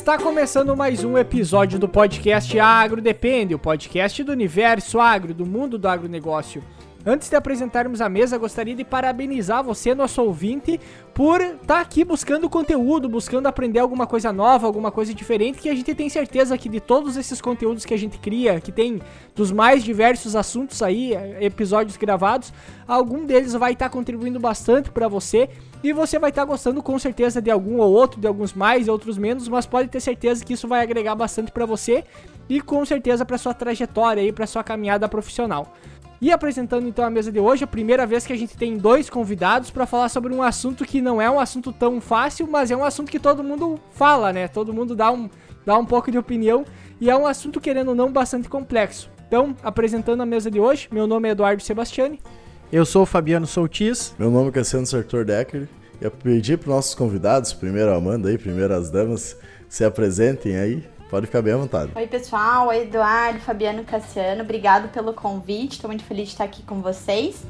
Está começando mais um episódio do podcast Agro Depende, o podcast do universo agro, do mundo do agronegócio. Antes de apresentarmos a mesa, gostaria de parabenizar você, nosso ouvinte, por estar tá aqui buscando conteúdo, buscando aprender alguma coisa nova, alguma coisa diferente, que a gente tem certeza que de todos esses conteúdos que a gente cria, que tem dos mais diversos assuntos aí, episódios gravados, algum deles vai estar tá contribuindo bastante para você e você vai estar tá gostando com certeza de algum ou outro, de alguns mais e outros menos, mas pode ter certeza que isso vai agregar bastante para você e com certeza para sua trajetória aí, para sua caminhada profissional. E apresentando então a mesa de hoje, a primeira vez que a gente tem dois convidados para falar sobre um assunto que não é um assunto tão fácil, mas é um assunto que todo mundo fala, né? Todo mundo dá um, dá um pouco de opinião e é um assunto, querendo ou não, bastante complexo. Então, apresentando a mesa de hoje, meu nome é Eduardo Sebastiani. Eu sou o Fabiano Soutis. Meu nome é Cassiano Sartor Decker. E eu pedi para os nossos convidados, primeiro a Amanda aí, primeiro as damas, se apresentem aí Pode ficar bem à vontade. Oi, pessoal. Oi, Eduardo, Fabiano, Cassiano. Obrigado pelo convite. Estou muito feliz de estar aqui com vocês.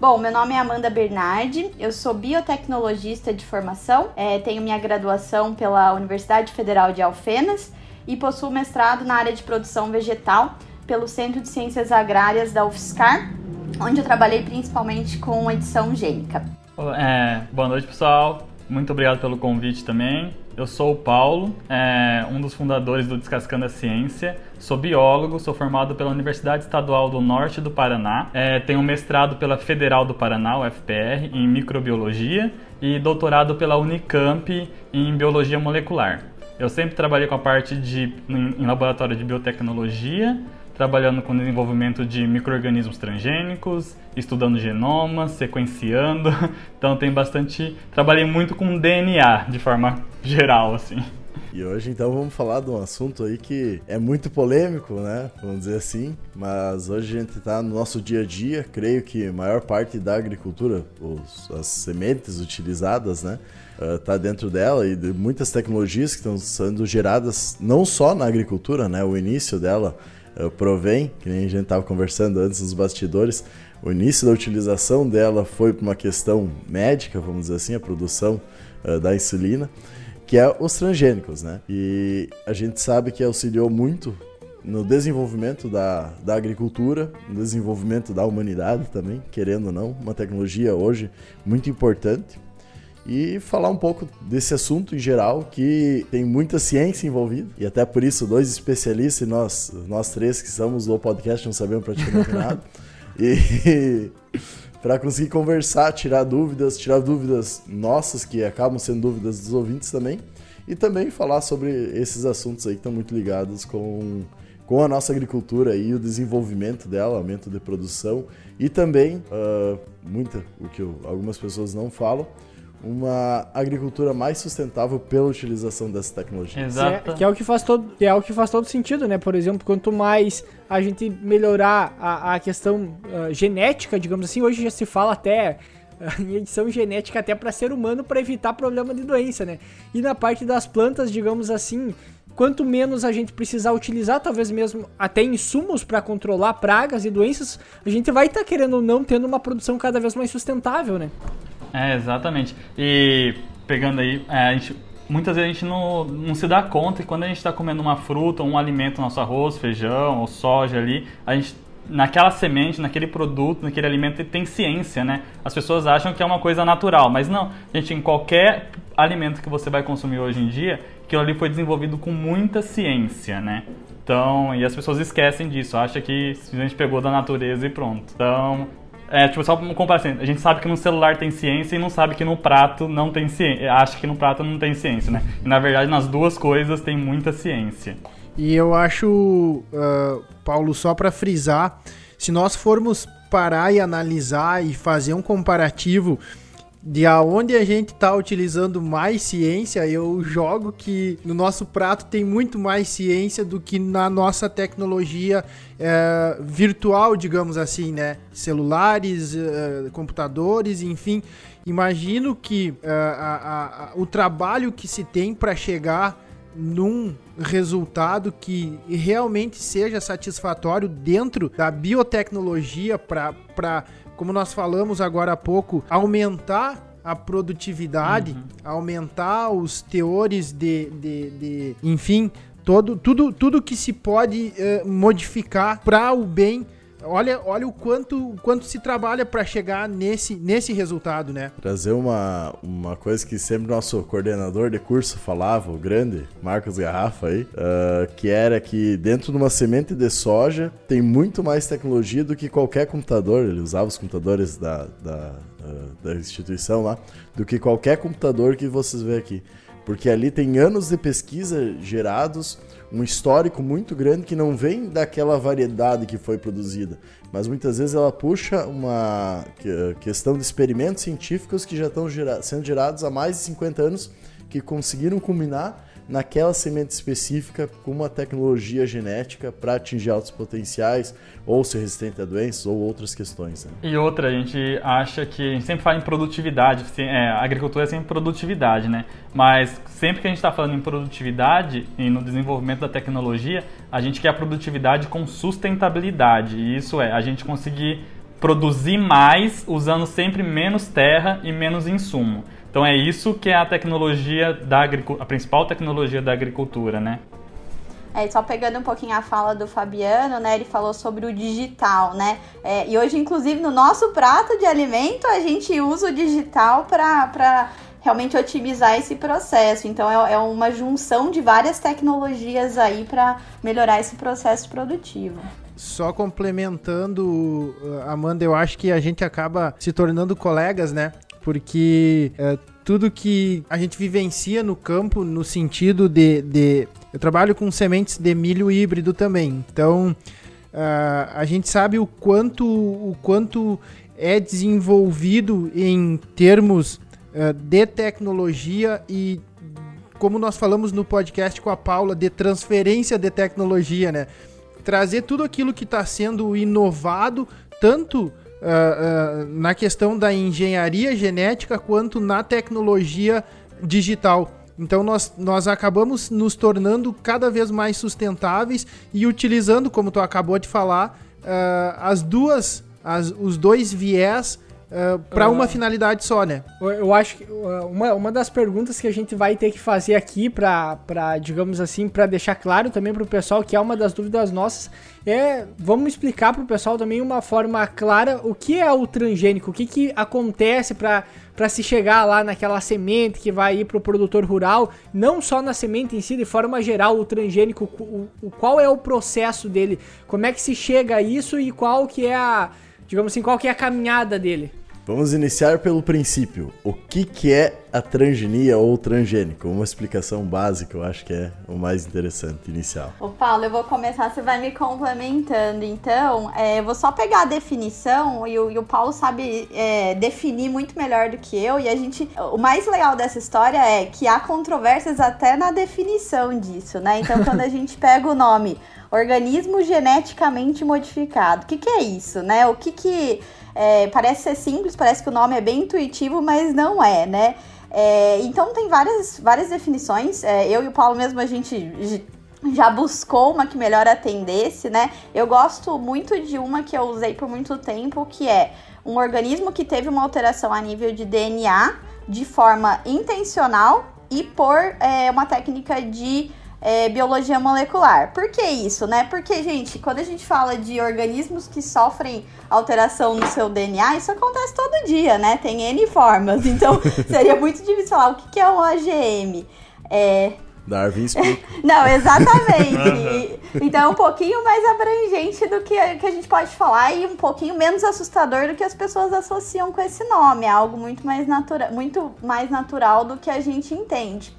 Bom, meu nome é Amanda Bernardi, eu sou biotecnologista de formação, é, tenho minha graduação pela Universidade Federal de Alfenas e possuo mestrado na área de produção vegetal pelo Centro de Ciências Agrárias da UFSCar, onde eu trabalhei principalmente com edição gênica. É, boa noite, pessoal. Muito obrigado pelo convite também. Eu sou o Paulo, é, um dos fundadores do Descascando a Ciência. Sou biólogo, sou formado pela Universidade Estadual do Norte do Paraná. É, tenho mestrado pela Federal do Paraná, UFPR, em microbiologia e doutorado pela Unicamp em biologia molecular. Eu sempre trabalhei com a parte de em laboratório de biotecnologia trabalhando com desenvolvimento de micro-organismos transgênicos, estudando genomas, sequenciando. Então tem bastante. Trabalhei muito com DNA de forma geral, assim. E hoje então vamos falar de um assunto aí que é muito polêmico, né? Vamos dizer assim. Mas hoje a gente está no nosso dia a dia. Creio que a maior parte da agricultura, os, as sementes utilizadas, né? está uh, dentro dela e de muitas tecnologias que estão sendo geradas não só na agricultura, né? O início dela provém, que nem a gente estava conversando antes nos bastidores, o início da utilização dela foi por uma questão médica, vamos dizer assim, a produção uh, da insulina, que é os transgênicos, né? E a gente sabe que auxiliou muito no desenvolvimento da, da agricultura, no desenvolvimento da humanidade também, querendo ou não, uma tecnologia hoje muito importante e falar um pouco desse assunto em geral, que tem muita ciência envolvida, e até por isso dois especialistas e nós, nós três que somos do podcast não sabemos praticamente nada. E para conseguir conversar, tirar dúvidas, tirar dúvidas nossas que acabam sendo dúvidas dos ouvintes também, e também falar sobre esses assuntos aí que estão muito ligados com com a nossa agricultura e o desenvolvimento dela, aumento de produção e também uh, muita o que eu, algumas pessoas não falam, uma agricultura mais sustentável pela utilização dessa tecnologia. Exato. É, que é o que faz todo, que é o que faz todo sentido, né? Por exemplo, quanto mais a gente melhorar a, a questão uh, genética, digamos assim, hoje já se fala até uh, em edição genética até para ser humano para evitar problema de doença, né? E na parte das plantas, digamos assim, quanto menos a gente precisar utilizar, talvez mesmo até insumos para controlar pragas e doenças, a gente vai estar tá querendo ou não tendo uma produção cada vez mais sustentável, né? É, exatamente. E pegando aí, é, gente, muitas vezes a gente não, não se dá conta que quando a gente está comendo uma fruta, um alimento, nosso arroz, feijão ou soja ali, a gente naquela semente, naquele produto, naquele alimento tem ciência, né? As pessoas acham que é uma coisa natural, mas não. Gente, em qualquer alimento que você vai consumir hoje em dia, aquilo ali foi desenvolvido com muita ciência, né? Então, e as pessoas esquecem disso, acham que a gente pegou da natureza e pronto. Então, é, tipo, só uma comparação. A gente sabe que no celular tem ciência e não sabe que no prato não tem ciência. Acha que no prato não tem ciência, né? E na verdade, nas duas coisas tem muita ciência. E eu acho, uh, Paulo, só para frisar, se nós formos parar e analisar e fazer um comparativo de aonde a gente está utilizando mais ciência, eu jogo que no nosso prato tem muito mais ciência do que na nossa tecnologia é, virtual, digamos assim, né? Celulares, é, computadores, enfim. Imagino que é, a, a, o trabalho que se tem para chegar num resultado que realmente seja satisfatório dentro da biotecnologia para como nós falamos agora há pouco, aumentar a produtividade, uhum. aumentar os teores de, de, de, enfim, todo, tudo, tudo que se pode uh, modificar para o bem Olha, olha o quanto, quanto se trabalha para chegar nesse, nesse resultado, né? Trazer uma, uma coisa que sempre nosso coordenador de curso falava, o grande Marcos Garrafa aí, uh, que era que dentro de uma semente de soja tem muito mais tecnologia do que qualquer computador. Ele usava os computadores da, da, da instituição lá, do que qualquer computador que vocês vê aqui. Porque ali tem anos de pesquisa gerados um histórico muito grande que não vem daquela variedade que foi produzida, mas muitas vezes ela puxa uma questão de experimentos científicos que já estão sendo gerados há mais de 50 anos que conseguiram culminar naquela semente específica com uma tecnologia genética para atingir altos potenciais, ou ser resistente a doenças, ou outras questões. Né? E outra, a gente acha que a gente sempre fala em produtividade, é, a agricultura é sempre produtividade, né? Mas sempre que a gente está falando em produtividade e no desenvolvimento da tecnologia, a gente quer a produtividade com sustentabilidade. E isso é a gente conseguir produzir mais usando sempre menos terra e menos insumo. Então é isso que é a tecnologia da a principal tecnologia da agricultura, né? É, só pegando um pouquinho a fala do Fabiano, né? Ele falou sobre o digital, né? É, e hoje, inclusive, no nosso prato de alimento, a gente usa o digital para realmente otimizar esse processo. Então, é, é uma junção de várias tecnologias aí para melhorar esse processo produtivo. Só complementando, Amanda, eu acho que a gente acaba se tornando colegas, né? Porque é, tudo que a gente vivencia no campo, no sentido de, de. Eu trabalho com sementes de milho híbrido também, então uh, a gente sabe o quanto, o quanto é desenvolvido em termos uh, de tecnologia e como nós falamos no podcast com a Paula, de transferência de tecnologia, né? Trazer tudo aquilo que está sendo inovado, tanto uh, na questão da engenharia genética quanto na tecnologia digital. Então nós, nós acabamos nos tornando cada vez mais sustentáveis e utilizando, como tu acabou de falar, uh, as duas, as, os dois viés uh, para uma finalidade só, né? Eu acho que uma, uma das perguntas que a gente vai ter que fazer aqui para, digamos assim, para deixar claro também para o pessoal que é uma das dúvidas nossas é, vamos explicar para o pessoal também uma forma clara o que é o transgênico, o que, que acontece para para se chegar lá naquela semente que vai ir para o produtor rural, não só na semente em si, de forma geral, o transgênico, o, o, qual é o processo dele, como é que se chega a isso e qual que é a, digamos assim, qual que é a caminhada dele. Vamos iniciar pelo princípio. O que, que é a transgenia ou transgênico? Uma explicação básica, eu acho que é o mais interessante, inicial. Ô Paulo, eu vou começar, você vai me complementando. Então, é, eu vou só pegar a definição e o, e o Paulo sabe é, definir muito melhor do que eu. E a gente. O mais legal dessa história é que há controvérsias até na definição disso, né? Então, quando a gente pega o nome organismo geneticamente modificado, o que, que é isso, né? O que que é, parece ser simples, parece que o nome é bem intuitivo, mas não é, né? É, então tem várias, várias definições. É, eu e o Paulo mesmo a gente já buscou uma que melhor atendesse, né? Eu gosto muito de uma que eu usei por muito tempo, que é um organismo que teve uma alteração a nível de DNA de forma intencional e por é, uma técnica de é, biologia molecular. Por que isso, né? Porque, gente, quando a gente fala de organismos que sofrem alteração no seu DNA, isso acontece todo dia, né? Tem N formas. Então, seria muito difícil falar o que é um AGM. É, Darwin explica. Não, exatamente. então é um pouquinho mais abrangente do que, que a gente pode falar e um pouquinho menos assustador do que as pessoas associam com esse nome. É algo muito mais, natura muito mais natural do que a gente entende.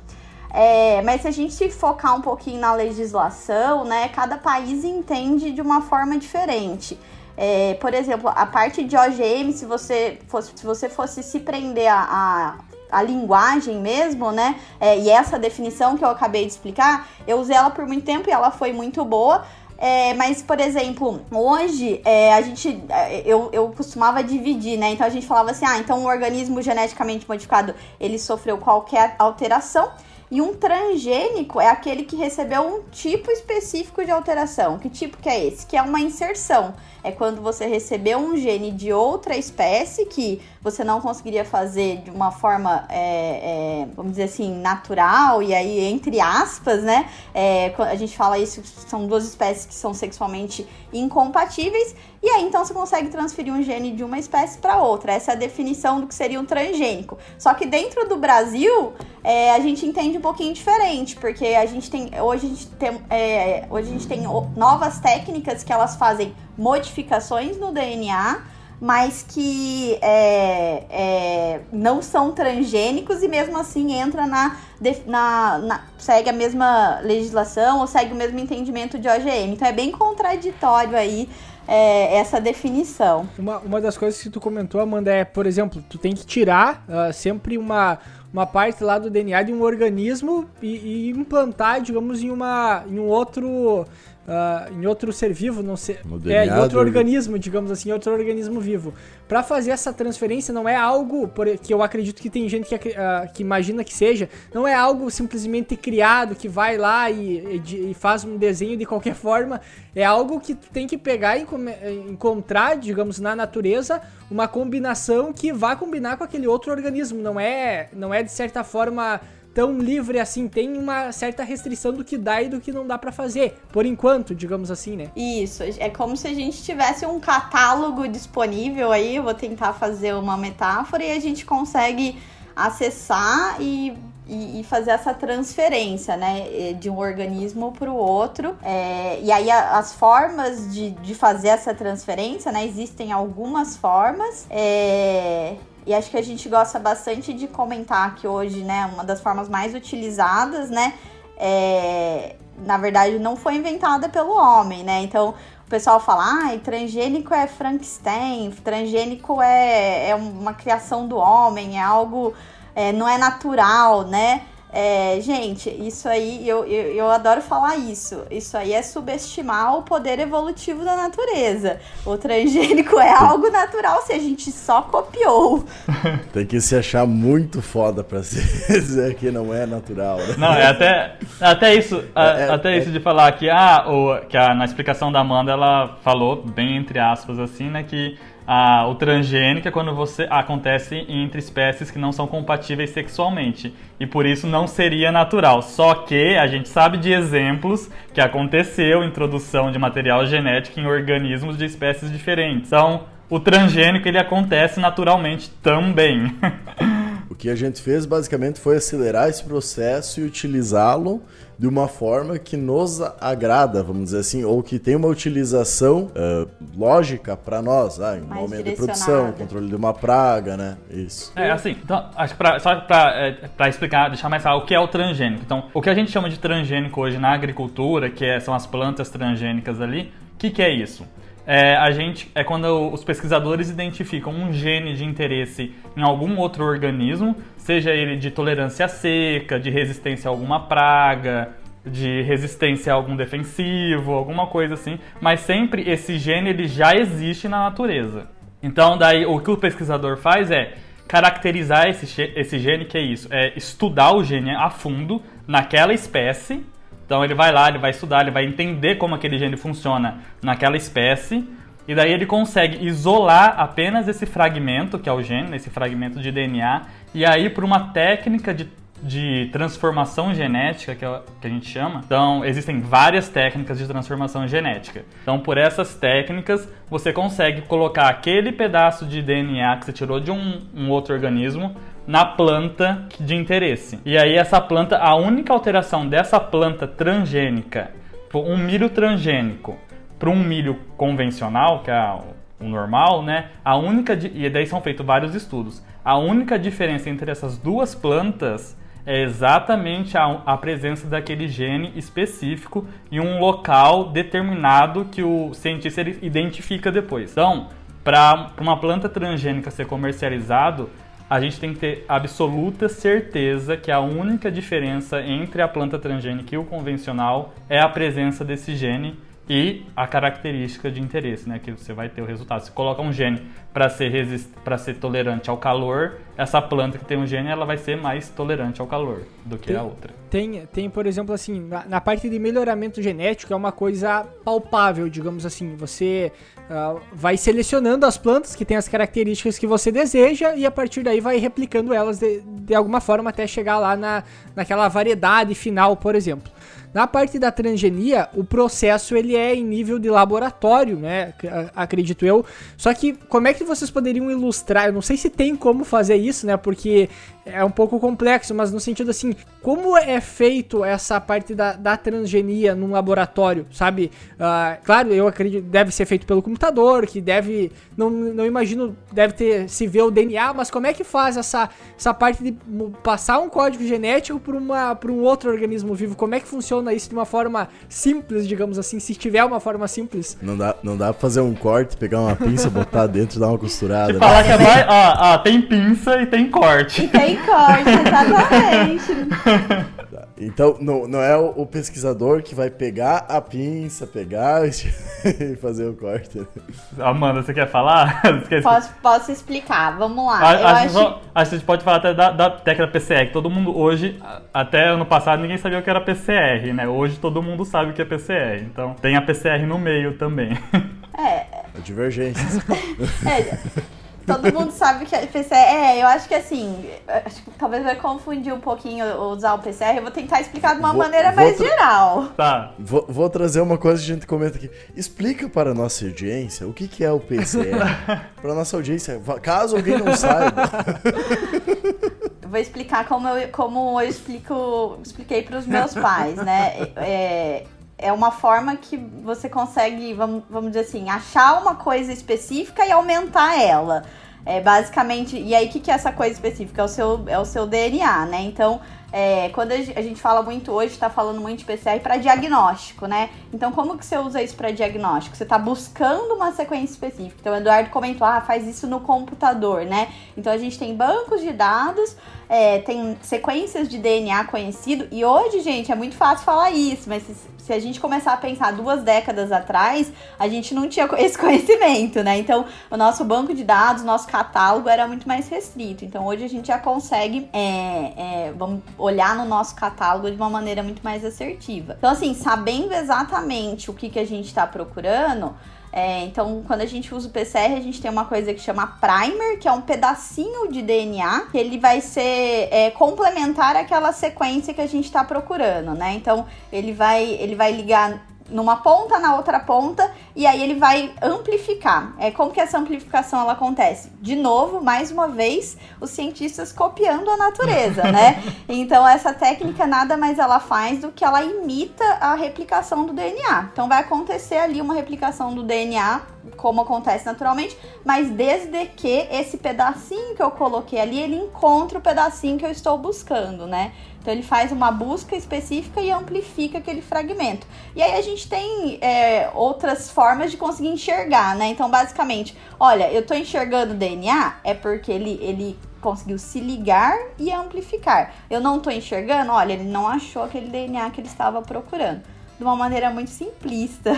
É, mas se a gente focar um pouquinho na legislação, né, cada país entende de uma forma diferente. É, por exemplo, a parte de OGM, se você fosse, se você fosse se prender a, a a linguagem mesmo, né? É, e essa definição que eu acabei de explicar, eu usei ela por muito tempo e ela foi muito boa. É, mas, por exemplo, hoje é, a gente. É, eu, eu costumava dividir, né? Então a gente falava assim: ah, então o organismo geneticamente modificado ele sofreu qualquer alteração E um transgênico é aquele que recebeu um tipo específico de alteração. Que tipo que é esse? Que é uma inserção. É quando você recebeu um gene de outra espécie que você não conseguiria fazer de uma forma, é, é, vamos dizer assim, natural, e aí, entre aspas, né? É, a gente fala isso, são duas espécies que são sexualmente incompatíveis, e aí então você consegue transferir um gene de uma espécie para outra. Essa é a definição do que seria um transgênico. Só que dentro do Brasil, é, a gente entende um pouquinho diferente, porque a gente tem. Hoje a gente tem, é, hoje a gente tem novas técnicas que elas fazem modificações no DNA mas que é, é, não são transgênicos e mesmo assim entra na, na, na, segue a mesma legislação ou segue o mesmo entendimento de OGM. Então é bem contraditório aí é, essa definição. Uma, uma das coisas que tu comentou, Amanda, é, por exemplo, tu tem que tirar uh, sempre uma, uma parte lá do DNA de um organismo e, e implantar, digamos, em, uma, em um outro uh, em outro ser vivo, não sei, é, em outro organismo, digamos assim, outro organismo vivo. Para fazer essa transferência não é algo por, que eu acredito que tem gente que, uh, que imagina que seja, não é algo simplesmente criado que vai lá e, e, e, faz um desenho de qualquer forma, é algo que tu tem que pegar e encontrar, digamos, na natureza uma combinação que vá combinar com aquele outro organismo, não é, não é de certa forma tão livre assim, tem uma certa restrição do que dá e do que não dá para fazer, por enquanto, digamos assim, né? Isso, é como se a gente tivesse um catálogo disponível aí, eu vou tentar fazer uma metáfora e a gente consegue acessar e e, fazer essa transferência, né, de um organismo para o outro. É, e aí as formas de, de fazer essa transferência, né, existem algumas formas. É, e acho que a gente gosta bastante de comentar que hoje, né, uma das formas mais utilizadas, né, é, na verdade não foi inventada pelo homem, né? Então o pessoal fala, ah, transgênico é Frankenstein, transgênico é, é uma criação do homem, é algo, é, não é natural, né? É, gente, isso aí, eu, eu, eu, adoro falar isso. Isso aí é subestimar o poder evolutivo da natureza. O transgênico é algo natural se a gente só copiou. Tem que se achar muito foda pra dizer que não é natural. Né? Não, é até, até isso, é, é, até isso de falar que, ah, o, que a, na explicação da Amanda ela falou, bem entre aspas assim, né, que ah, o transgênico é quando você acontece entre espécies que não são compatíveis sexualmente e por isso não seria natural. Só que a gente sabe de exemplos que aconteceu introdução de material genético em organismos de espécies diferentes. Então, o transgênico ele acontece naturalmente também. o que a gente fez basicamente foi acelerar esse processo e utilizá-lo de uma forma que nos agrada, vamos dizer assim, ou que tem uma utilização uh, lógica para nós, ah, um aumento de produção, controle de uma praga, né? Isso. É, assim, então, acho que pra, só para é, explicar, deixar mais claro, o que é o transgênico. Então, o que a gente chama de transgênico hoje na agricultura, que é, são as plantas transgênicas ali, o que, que é isso? É, a gente é quando os pesquisadores identificam um gene de interesse em algum outro organismo, seja ele de tolerância seca, de resistência a alguma praga, de resistência a algum defensivo, alguma coisa assim, mas sempre esse gene ele já existe na natureza. Então, daí o que o pesquisador faz é caracterizar esse, esse gene, que é isso, é estudar o gene a fundo naquela espécie então ele vai lá, ele vai estudar, ele vai entender como aquele gene funciona naquela espécie, e daí ele consegue isolar apenas esse fragmento, que é o gene, esse fragmento de DNA, e aí por uma técnica de, de transformação genética, que, é, que a gente chama. Então existem várias técnicas de transformação genética. Então por essas técnicas você consegue colocar aquele pedaço de DNA que você tirou de um, um outro organismo na planta de interesse. E aí essa planta, a única alteração dessa planta transgênica, um milho transgênico, para um milho convencional, que é o normal, né? A única e daí são feitos vários estudos. A única diferença entre essas duas plantas é exatamente a, a, presença daquele gene específico em um local determinado que o cientista identifica depois. Então, para uma planta transgênica ser comercializado, a gente tem que ter absoluta certeza que a única diferença entre a planta transgênica e o convencional é a presença desse gene e a característica de interesse, né, que você vai ter o resultado. Se coloca um gene para ser resist... para ser tolerante ao calor, essa planta que tem um gene ela vai ser mais tolerante ao calor. do que Tem- a outra. Tem, tem, por exemplo, assim, na, na parte de melhoramento genético é uma coisa palpável, digamos assim. Você ah, vai selecionando as plantas que têm as características que você deseja e a partir daí vai replicando elas de, de alguma forma até chegar lá na, naquela variedade final, por exemplo. Na parte da transgenia, o processo ele é em nível de laboratório, né? Acredito eu. Só que como é que vocês poderiam ilustrar? Eu não sei se tem como fazer isso, né? Porque é um pouco complexo, mas no sentido assim, como é feito essa parte da, da transgenia num laboratório, sabe? Ah, claro, eu acredito deve ser feito pelo computador, que deve, não, não imagino, deve ter se ver o DNA, mas como é que faz essa, essa parte de passar um código genético para uma para um outro organismo vivo? Como é que funciona isso de uma forma simples, digamos assim, se tiver uma forma simples? Não dá, não dá pra fazer um corte, pegar uma pinça, botar dentro e dar uma costurada. Te né? falar que é mais. Ó, ó, tem pinça e tem corte. Tem corte, exatamente. Então, não, não é o, pesquisador que vai pegar a pinça, pegar e fazer o corte. né? Amanda, você quer falar? Posso, posso explicar, vamos lá. A- Eu acho, que acho só- acho que a gente pode falar até da, da técnica PCR, que todo mundo hoje, até ano passado, ninguém sabia o que era PCR, né? Hoje todo mundo sabe o que é PCR. Então tem a PCR no meio também. É, Divergências. é, todo mundo sabe que é PCR. É, eu acho que assim, acho que talvez vai confundir um pouquinho usar o PCR. Eu vou tentar explicar de uma Vou- maneira vou mais geral. Tá. Vou, vou trazer uma coisa que a gente comenta aqui. Explica para a nossa audiência o que, que é o PCR. para a nossa audiência, caso alguém não saiba. Vou explicar como eu, como eu explico, expliquei para os meus pais, né? É, é uma forma que você consegue, vamos, vamos dizer assim, achar uma coisa específica e aumentar ela. É basicamente, e aí o que, que é essa coisa específica? É o seu, é o seu DNA, né? Então, é, quando a gen- a gente fala muito hoje, está falando muito de PCR para diagnóstico, né? Então, como que você usa isso para diagnóstico? Você está buscando uma sequência específica. Então, o Eduardo comentou, ah, faz isso no computador, né? Então, a gente tem bancos de dados, é, tem sequências de DNA conhecido, e hoje, gente, é muito fácil falar isso, mas se, se a gente começar a pensar duas décadas atrás, a gente não tinha esse conhecimento, né? Então, o nosso banco de dados, nosso catálogo era muito mais restrito. Então, hoje a gente já consegue, é, é, vamos olhar no nosso catálogo de uma maneira muito mais assertiva. Então, assim, sabendo exatamente o que, que a gente está procurando, é, então, quando a gente usa o PCR, a gente tem uma coisa que chama primer, que é um pedacinho de DNA, que ele vai ser é, complementar àquela sequência que a gente está procurando, né? Então, ele vai, ele vai ligar numa ponta na outra ponta e aí ele vai amplificar. É como que essa amplificação ela acontece? De novo, mais uma vez, os cientistas copiando a natureza, né? Então essa técnica nada mais ela faz do que ela imita a replicação do DNA. Então vai acontecer ali uma replicação do DNA como acontece naturalmente, mas desde que esse pedacinho que eu coloquei ali, ele encontre o pedacinho que eu estou buscando, né? Então ele faz uma busca específica e amplifica aquele fragmento. E aí a gente tem é, outras formas de conseguir enxergar, né? Então, basicamente, olha, eu tô enxergando o DNA, é porque ele, ele conseguiu se ligar e amplificar. Eu não tô enxergando, olha, ele não achou aquele DNA que ele estava procurando. De uma maneira muito simplista.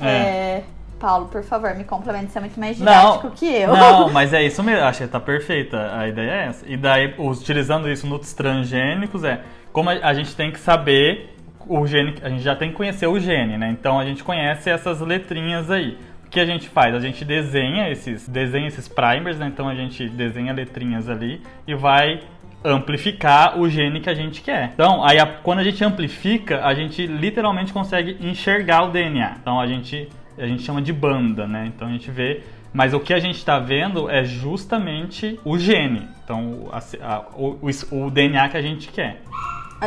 É. É, Paulo, por favor, me complemente, você é muito mais didático que eu. Não, mas é isso mesmo. Acho que tá perfeita. A ideia é essa. E daí, utilizando isso nos transgênicos, é como a, a gente tem que saber o gene. A gente já tem que conhecer o gene, né? Então a gente conhece essas letrinhas aí. O que a gente faz? A gente desenha esses, desenha esses primers, né? Então a gente desenha letrinhas ali e vai amplificar o gene que a gente quer. Então, aí a- quando a gente amplifica, a gente literalmente consegue enxergar o DNA. Então a gente a gente chama de banda, né? Então a gente vê, mas o que a gente está vendo é justamente o gene. Então a- a- o, o- o DNA que a gente quer.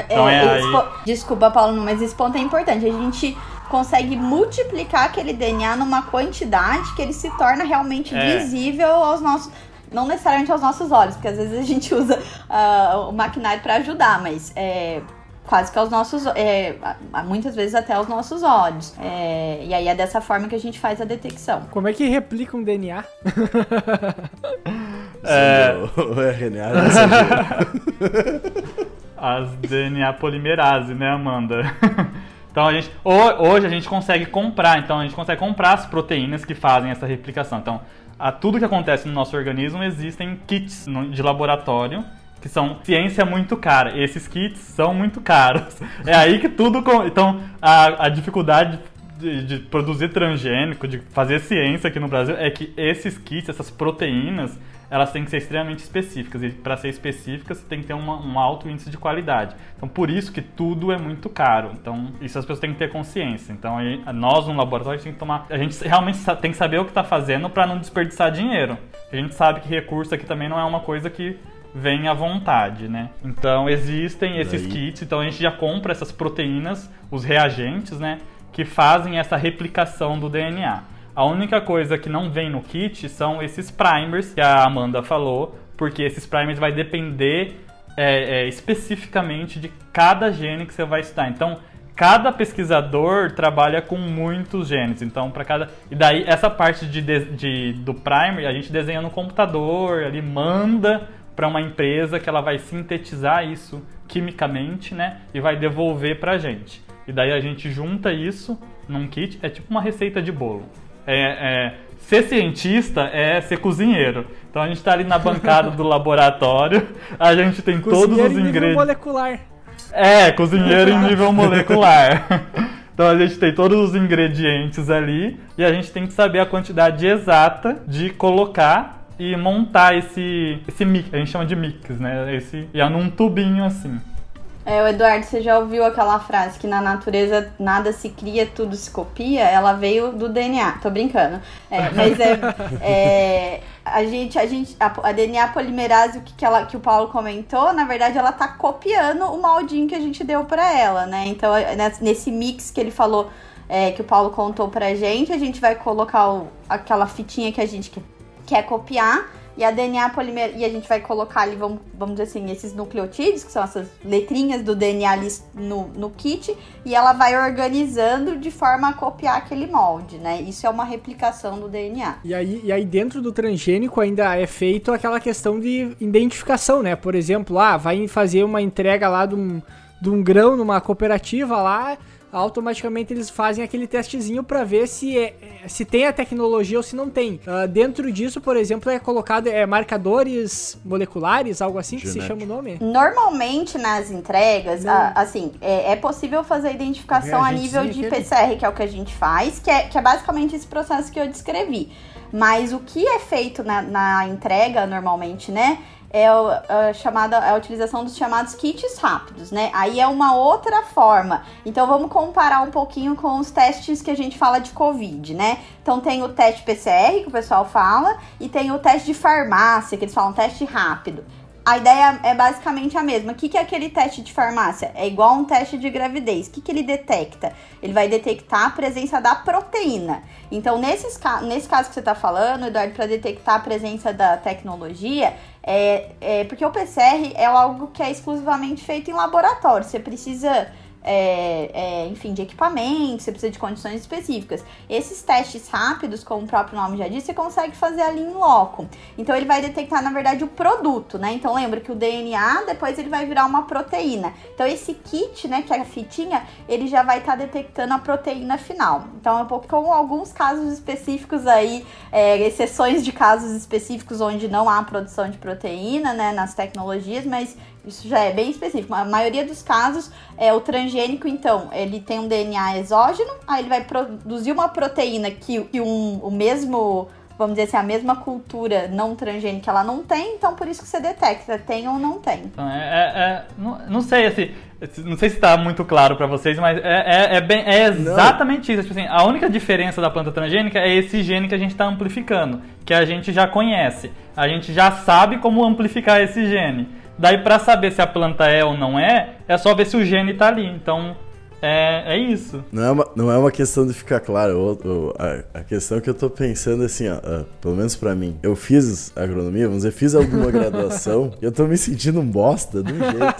Então é esse aí- Desculpa, Paulo, mas esse ponto é importante. A gente consegue multiplicar aquele DNA numa quantidade que ele se torna realmente É. visível aos nossos. Não necessariamente aos nossos olhos, porque às vezes a gente usa ah, o maquinário para ajudar, mas é, quase que aos nossos. é, muitas vezes até aos nossos olhos. É, e aí é dessa forma que a gente faz a detecção. Como é que replica um DNA? É. O RNA. As DNA polimerase, né, Amanda? Então a gente ho- hoje a gente consegue comprar, então a gente consegue comprar as proteínas que fazem essa replicação. Então, a tudo que acontece no nosso organismo existem kits de laboratório que são ciência muito cara. Esses kits são muito caros. É aí que tudo. Então, a, a dificuldade de, de, produzir transgênico, de fazer ciência aqui no Brasil, é que esses kits, essas proteínas, elas têm que ser extremamente específicas. E para ser específicas, tem que ter uma, um alto índice de qualidade. Então, por isso que tudo é muito caro. Então, isso as pessoas têm que ter consciência. Então, aí, nós no laboratório, a gente tem que tomar. A gente realmente tem que saber o que está fazendo para não desperdiçar dinheiro. A gente sabe que recurso aqui também não é uma coisa que vem à vontade, né? Então existem esses Daí. kits, então a gente já compra essas proteínas, os reagentes, né? Que fazem essa replicação do DNA. A única coisa que não vem no kit são esses primers que a Amanda falou, porque esses primers vai depender é, é, especificamente de cada gene que você vai estudar. Então, cada pesquisador trabalha com muitos genes. Então, para cada. E daí, essa parte de, de, do primer a gente desenha no computador, ali manda para uma empresa que ela vai sintetizar isso quimicamente, né, e vai devolver para a gente. E daí a gente junta isso num kit, é tipo uma receita de bolo. É, é, ser cientista é ser cozinheiro. Então a gente está ali na bancada do laboratório, a gente tem cozinheiro todos os ingredientes. molecular. É, cozinheiro em nível molecular. Então a gente tem todos os ingredientes ali e a gente tem que saber a quantidade exata de colocar e montar esse, esse mix, a gente chama de mix, né? Esse, e é num tubinho assim. É, o Eduardo, você já ouviu aquela frase que na natureza nada se cria, tudo se copia? Ela veio do DNA, tô brincando. É, mas é, é, a gente, a gente, a, a DNA polimerase, o que, que, ela, que o Paulo comentou, na verdade ela tá copiando o moldinho que a gente deu para ela, né? Então, é, nesse mix que ele falou, é, que o Paulo contou pra gente, a gente vai colocar o, aquela fitinha que a gente quer copiar e a DNA polimer e a gente vai colocar ali, vamos, vamos dizer assim, esses nucleotídeos, que são essas letrinhas do DNA ali no, no kit, e ela vai organizando de forma a copiar aquele molde, né? Isso é uma replicação do DNA. E aí, e aí dentro do transgênico ainda é feito aquela questão de identificação, né? Por exemplo, ah, vai fazer uma entrega lá de um, de um grão numa cooperativa lá automaticamente eles fazem aquele testezinho para ver se, é, é, se tem a tecnologia ou se não tem. Uh, dentro disso, por exemplo, é colocado é, marcadores moleculares, algo assim que Genético. se chama o nome? Normalmente nas entregas, a, assim, é, é, possível fazer a identificação a nível de PCR, que é o que a gente faz, que é, que é basicamente esse processo que eu descrevi. Mas o que é feito na, na entrega normalmente, né? É a, chamada, a utilização dos chamados kits rápidos, né? Aí é uma outra forma. Então vamos comparar um pouquinho com os testes que a gente fala de Covid, né? Então tem o teste PCR, que o pessoal fala, e tem o teste de farmácia, que eles falam teste rápido. A ideia é basicamente a mesma. O que, é aquele teste de farmácia? É igual um teste de gravidez. O que, que ele detecta? Ele vai detectar a presença da proteína. Então, nesses, nesse caso que você está falando, Eduardo, para detectar a presença da tecnologia, é, é porque o PCR é algo que é exclusivamente feito em laboratório. Você precisa é, é, enfim, de equipamento, você precisa de condições específicas. Esses testes rápidos, como o próprio nome já diz, você consegue fazer ali em loco. Então ele vai detectar, na verdade, o produto, né? Então lembra que o DNA, depois ele vai virar uma proteína. Então esse kit, né, que é a fitinha, ele já vai estar tá detectando a proteína final. Então é um pouco com alguns casos específicos aí, é, exceções de casos específicos onde não há produção de proteína, né, nas tecnologias, mas isso já é bem específico. A maioria dos casos é o transgênico, então, ele tem um DNA exógeno, aí ele vai produzir uma proteína que, que um, o mesmo, vamos dizer assim, a mesma cultura não transgênica ela não tem, então por isso que você detecta, tem ou não tem. Então, é, é, é não, não sei, assim, não sei se está muito claro para vocês, mas é, é, é, bem, é exatamente não. isso. Tipo assim, a única diferença da planta transgênica é esse gene que a gente está amplificando, que a gente já conhece. A gente já sabe como amplificar esse gene. Daí, para saber se a planta é ou não é, é só ver se o gene tá ali. Então, é, é isso. Não é, uma, não é uma questão de ficar claro. A, a, questão que eu tô pensando assim, ó, uh, pelo menos para mim. Eu fiz agronomia, vamos dizer, fiz alguma graduação e eu tô me sentindo um bosta um jeito.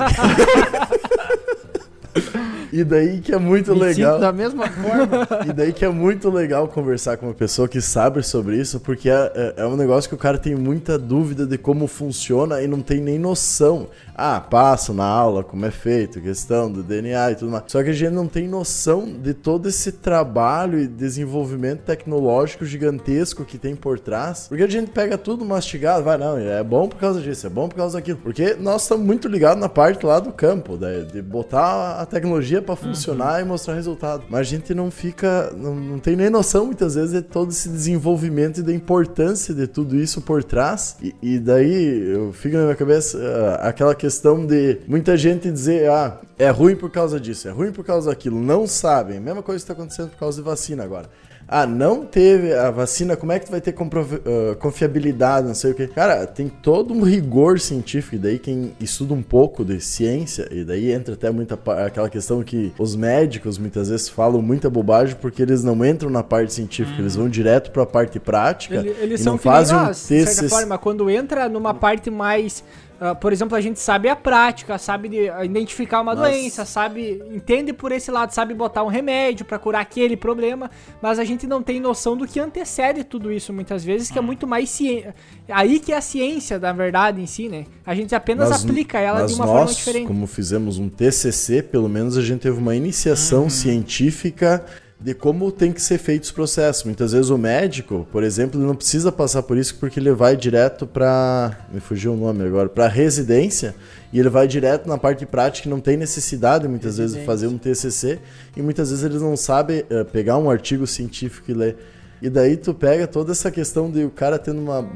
E daí que é muito Me legal. da mesma forma. E daí que é muito legal conversar com uma pessoa que sabe sobre isso, porque é, é, é um negócio que o cara tem muita dúvida de como funciona e não tem nem noção. Ah, passo na aula como é feito, questão do DNA e tudo mais. Só que a gente não tem noção de todo esse trabalho e desenvolvimento tecnológico gigantesco que tem por trás. Porque a gente pega tudo mastigado, vai, não, é bom por causa disso, é bom por causa daquilo. Porque nós estamos muito ligados na parte lá do campo, de, de botar a tecnologia para funcionar e mostrar resultado. Mas a gente não fica, não, não tem nem noção muitas vezes de todo esse desenvolvimento e da importância de tudo isso por trás. E, e daí eu fico na minha cabeça ah, aquela questão de muita gente dizer, ah, é ruim por causa disso, é ruim por causa daquilo. Não sabem. Mesma coisa que está acontecendo por causa de vacina agora. Ah, não teve a vacina, como é que tu vai ter ah, confiabilidade, não sei o que. Cara, tem todo um rigor científico, e daí quem estuda um pouco de ciência, e daí entra até muita aquela questão que os médicos muitas vezes falam muita bobagem porque eles não entram na parte científica, eles vão direto pra parte prática Ele- eles são não nem fazem um nós, de certa forma, quando entra numa parte mais. Ah, por exemplo, a gente sabe a prática, sabe de- ah, identificar uma doença, sabe. Entende por esse lado, sabe botar um remédio pra curar aquele problema, mas a gente não tem noção do que antecede tudo isso muitas vezes, que é muito mais ciência. Aí que é a ciência, na verdade, em si, né? A gente apenas Mas- aplica ela de uma nós, forma diferente. Como fizemos um TCC, pelo menos a gente teve uma iniciação Uhum. científica de como tem que ser feitos os processos. Muitas vezes o médico, por exemplo, ele não precisa passar por isso porque ele vai direto para, me fugiu o nome agora, para residência e ele vai direto na parte prática e não tem necessidade muitas vezes de fazer um TCC e muitas vezes eles não sabem eh, pegar um artigo científico e ler. E daí tu pega toda essa questão de o cara tendo uma,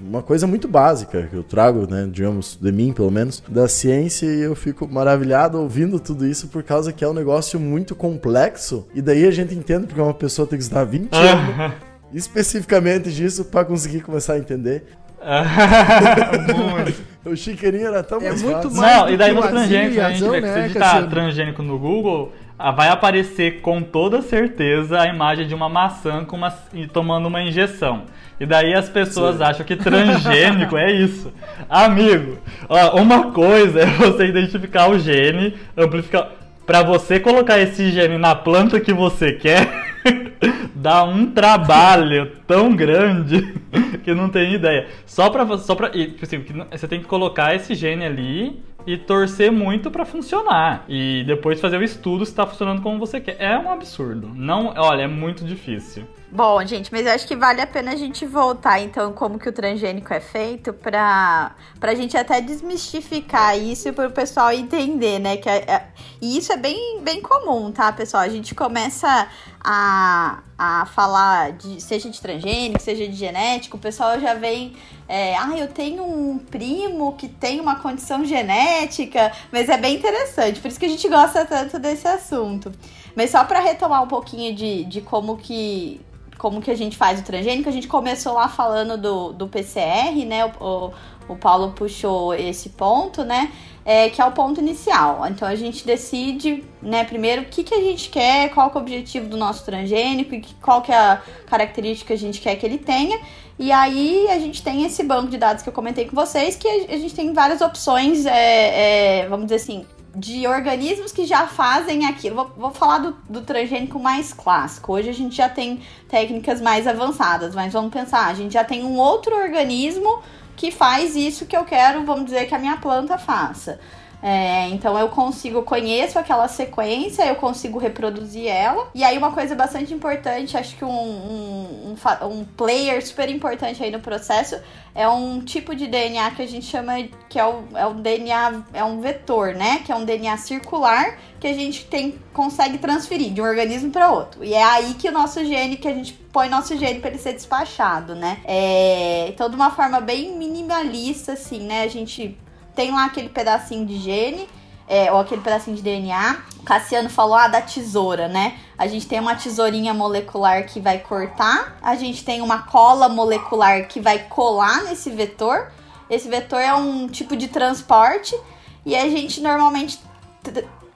uma coisa muito básica que eu trago, né, digamos, de mim pelo menos, da ciência e eu fico maravilhado ouvindo tudo isso por causa que é um negócio muito complexo e daí a gente entende porque uma pessoa tem que estudar 20 anos especificamente disso para conseguir começar a entender. O chiqueirinho era tão É mais muito fácil. mais Não, e daí no transgênico, e a gente azão, vê que né, transgênico no Google, ah, vai aparecer com toda certeza a imagem de uma maçã com uma, e tomando uma injeção. E daí as pessoas acham que transgênico é isso. Amigo, ó, uma coisa é você identificar o gene, amplificar. Pra você colocar esse gene na planta que você quer, dá um trabalho tão grande que não tem ideia. Só pra você. Só pra, e, tipo assim, você tem que colocar esse gene ali e torcer muito pra funcionar. E depois fazer o estudo se tá funcionando como você quer. É um absurdo. Não, olha, é muito difícil. Bom, gente, mas eu acho que vale a pena a gente voltar, então, como que o transgênico é feito, pra, pra gente até desmistificar isso e pro pessoal entender, né? Que é- é- e isso é bem, bem comum, tá, pessoal? A gente começa a, a falar, de, seja de transgênico, seja de genético, o pessoal já vem. É, ah, eu tenho um primo que tem uma condição genética, mas é bem interessante, por isso que a gente gosta tanto desse assunto. Mas só para retomar um pouquinho de, de como que como que a gente faz o transgênico, a gente começou lá falando do, do PCR, né? O, o, o Paulo puxou esse ponto, né? É, que é o ponto inicial. Então a gente decide, né, primeiro o que, que a gente quer, qual que é o objetivo do nosso transgênico e qual que é a característica que a gente quer que ele tenha. E aí a gente tem esse banco de dados que eu comentei com vocês, que a gente tem várias opções, é, é, vamos dizer assim, de organismos que já fazem aquilo. Vou, vou falar do, do transgênico mais clássico. Hoje a gente já tem técnicas mais avançadas, mas vamos pensar, a gente já tem um outro organismo que faz isso que eu quero, vamos dizer, que a minha planta faça. É, então eu consigo, conheço aquela sequência, eu consigo reproduzir ela. E aí uma coisa bastante importante, acho que um, um, um player super importante aí no processo é um tipo de DNA que a gente chama que é o, é o DNA, é um vetor, né? Que é um DNA circular que a gente tem, consegue transferir de um organismo para outro. E é aí que o nosso gene, que a gente põe nosso gene para ele ser despachado, né? É, então, de uma forma bem minimalista, assim, né? A gente tem lá aquele pedacinho de gene, é, ou aquele pedacinho de DNA. O Cassiano falou, ah, da tesoura, né? A gente tem uma tesourinha molecular que vai cortar, a gente tem uma cola molecular que vai colar nesse vetor. Esse vetor é um tipo de transporte e a gente normalmente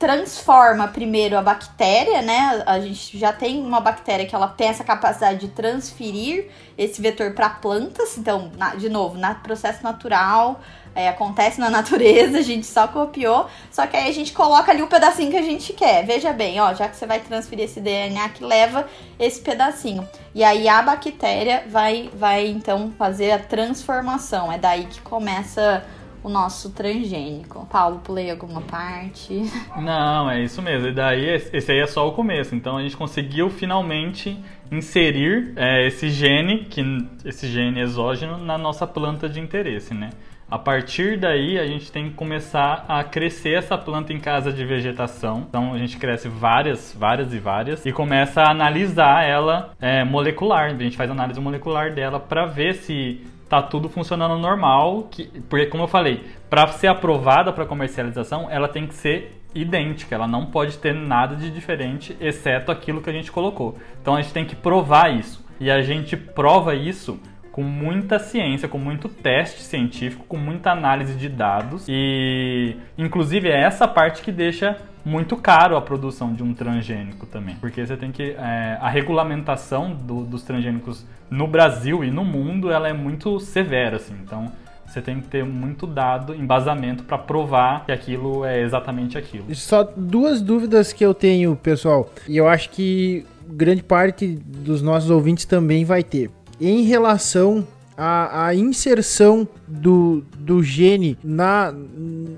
transforma primeiro a bactéria, né? A gente já tem uma bactéria que ela tem essa capacidade de transferir esse vetor para plantas. Então, na, de novo, no processo natural, é, acontece na natureza, a gente só copiou, só que aí a gente coloca ali o pedacinho que a gente quer. Veja bem, ó, já que você vai transferir esse DNA que leva esse pedacinho. E aí a bactéria vai, vai então fazer a transformação. É daí que começa o nosso transgênico. Paulo, pulei alguma parte? Não, é isso mesmo. E daí, esse aí é só o começo. Então a gente conseguiu finalmente inserir é, esse gene, que, esse gene exógeno, na nossa planta de interesse, né? A partir daí, a gente tem que começar a crescer essa planta em casa de vegetação. Então, a gente cresce várias, várias e várias e começa a analisar ela é, molecular. A gente faz análise molecular dela para ver se tá tudo funcionando normal. Que, porque, como eu falei, para ser aprovada para comercialização, ela tem que ser idêntica, ela não pode ter nada de diferente, exceto aquilo que a gente colocou. Então a gente tem que provar isso. E a gente prova isso com muita ciência, com muito teste científico, com muita análise de dados e inclusive é essa parte que deixa muito caro a produção de um transgênico também, porque você tem que é, a regulamentação do, dos transgênicos no Brasil e no mundo ela é muito severa, assim, então você tem que ter muito dado, embasamento para provar que aquilo é exatamente aquilo. Só duas dúvidas que eu tenho, pessoal, e eu acho que grande parte dos nossos ouvintes também vai ter em relação à, à inserção do, do gene na,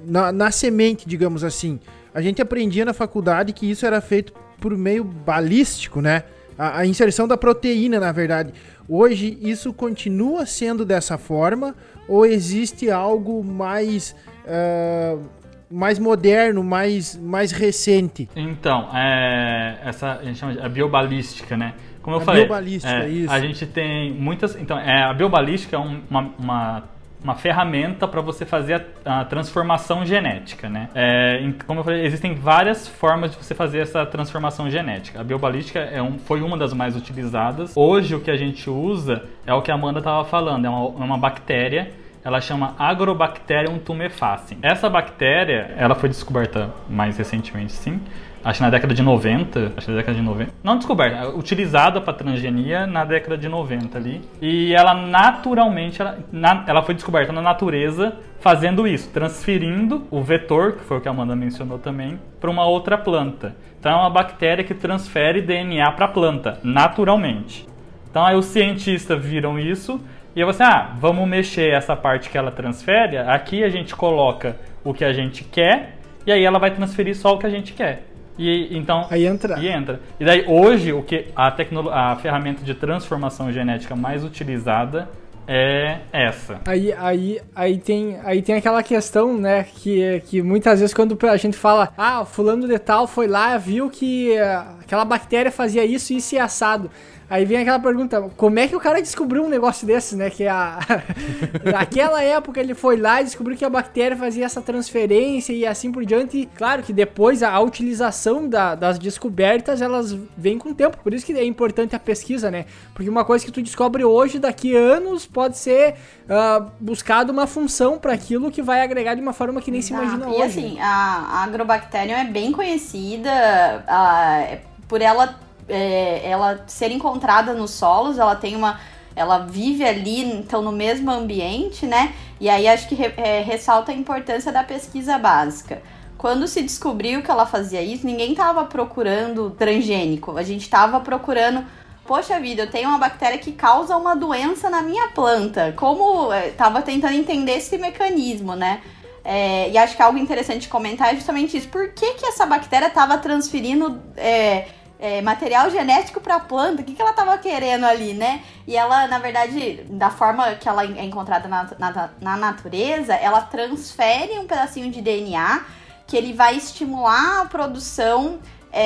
na, na semente, digamos assim. A gente aprendia na faculdade que isso era feito por meio balístico, né? A, a, inserção da proteína, na verdade. Hoje isso continua sendo dessa forma ou existe algo mais uh, mais moderno, mais, mais recente? Então, é, essa a gente chama de a biobalística, né? Como eu a falei, biobalística, é, isso. a gente tem muitas. Então, é, a biobalística é uma, uma, uma ferramenta para você fazer a, a, transformação genética, né? É, como eu falei, existem várias formas de você fazer essa transformação genética. A biobalística é um, foi uma das mais utilizadas. Hoje, o que a gente usa é o que a Amanda estava falando, é uma, é uma bactéria ela chama Agrobacterium tumefaciens. Essa bactéria, ela foi descoberta mais recentemente, sim, acho na década de 90, acho na década de 90. Não descoberta, utilizada para transgenia na década de 90 ali. E ela naturalmente, ela, na, ela foi descoberta na natureza fazendo isso, transferindo o vetor, que foi o que a Amanda mencionou também, para uma outra planta. Então é uma bactéria que transfere DNA para a planta, naturalmente. Então aí os cientistas viram isso e eu assim, ah, vamos mexer essa parte que ela transfere, aqui a gente coloca o que a gente quer, e aí ela vai transferir só o que a gente quer. E então aí entra. E entra. E daí hoje o que a a ferramenta de transformação genética mais utilizada é essa. Aí, aí, aí, tem, aí tem aquela questão, né, que, que muitas vezes quando a gente fala, ah, fulano de tal foi lá, viu que aquela bactéria fazia isso, isso e assado. Aí vem aquela pergunta, como é que o cara descobriu um negócio desse, né? Que a... naquela época ele foi lá e descobriu que a bactéria fazia essa transferência e assim por diante. Claro que depois a, a utilização da, das descobertas, elas vêm com o tempo. Por isso que é importante a pesquisa, né? Porque uma coisa que tu descobre hoje, daqui anos, pode ser uh, buscado uma função para aquilo que vai agregar de uma forma que nem se imagina e hoje. E assim, a, a Agrobacterium é bem conhecida uh, por ela é, ela ser encontrada nos solos, ela tem uma. Ela vive ali, então, no mesmo ambiente, né? E aí acho que re, é, ressalta a importância da pesquisa básica. Quando se descobriu que ela fazia isso, ninguém estava procurando transgênico. A gente estava procurando poxa vida, eu tenho uma bactéria que causa uma doença na minha planta. Como é, tava tentando entender esse mecanismo, né? É, e acho que algo interessante de comentar é justamente isso. Por que, que essa bactéria estava transferindo é, é, material genético para a planta, o que, que ela estava querendo ali, né? E ela, na verdade, da forma que ela é encontrada na, na, na natureza, ela transfere um pedacinho de DNA que ele vai estimular a produção é,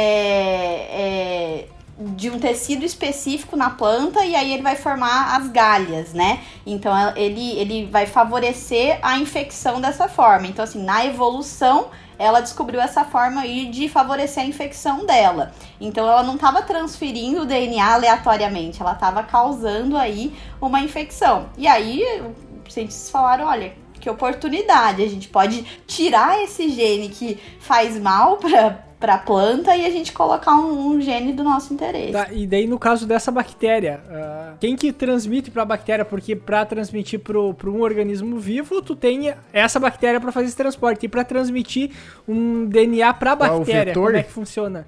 é, de um tecido específico na planta e aí ele vai formar as galhas, né? Então ele, ele vai favorecer a infecção dessa forma. Então, assim, na evolução ela descobriu essa forma aí de favorecer a infecção dela. Então ela não estava transferindo o DNA aleatoriamente, ela estava causando aí uma infecção. E aí os cientistas falaram, olha, que oportunidade. A gente pode tirar esse gene que faz mal para para a planta e a gente colocar um, um, gene do nosso interesse. Tá, e daí no caso dessa bactéria, uh, quem que transmite para a bactéria? Porque para transmitir para um organismo vivo, tu tem essa bactéria para fazer esse transporte. E para transmitir um DNA para a bactéria, como é que funciona?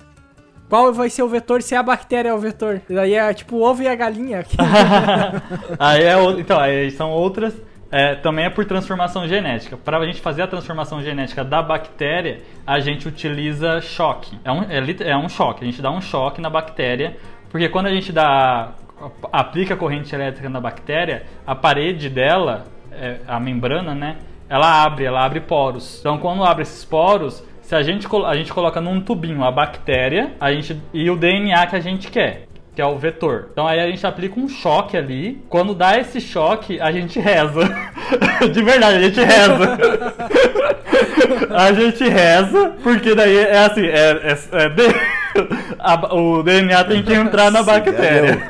Qual vai ser o vetor se a bactéria é o vetor? Daí é tipo o ovo e a galinha. aí é, então, aí são outras é, também é por transformação genética. Para a gente fazer a transformação genética da bactéria, a gente utiliza choque. É um, é, é um choque. A gente dá um choque na bactéria, porque quando a gente dá aplica corrente elétrica na bactéria, a parede dela, é, a membrana, né? Ela abre, ela abre poros. Então, quando abre esses poros, se a gente, a gente coloca num tubinho a bactéria a gente, e o DNA que a gente quer que é o vetor. Então aí a gente aplica um choque ali. Quando dá esse choque, a gente reza. De verdade, a gente reza. a gente reza, porque daí é assim, é, é, é de... a, o DNA tem que entrar na bactéria.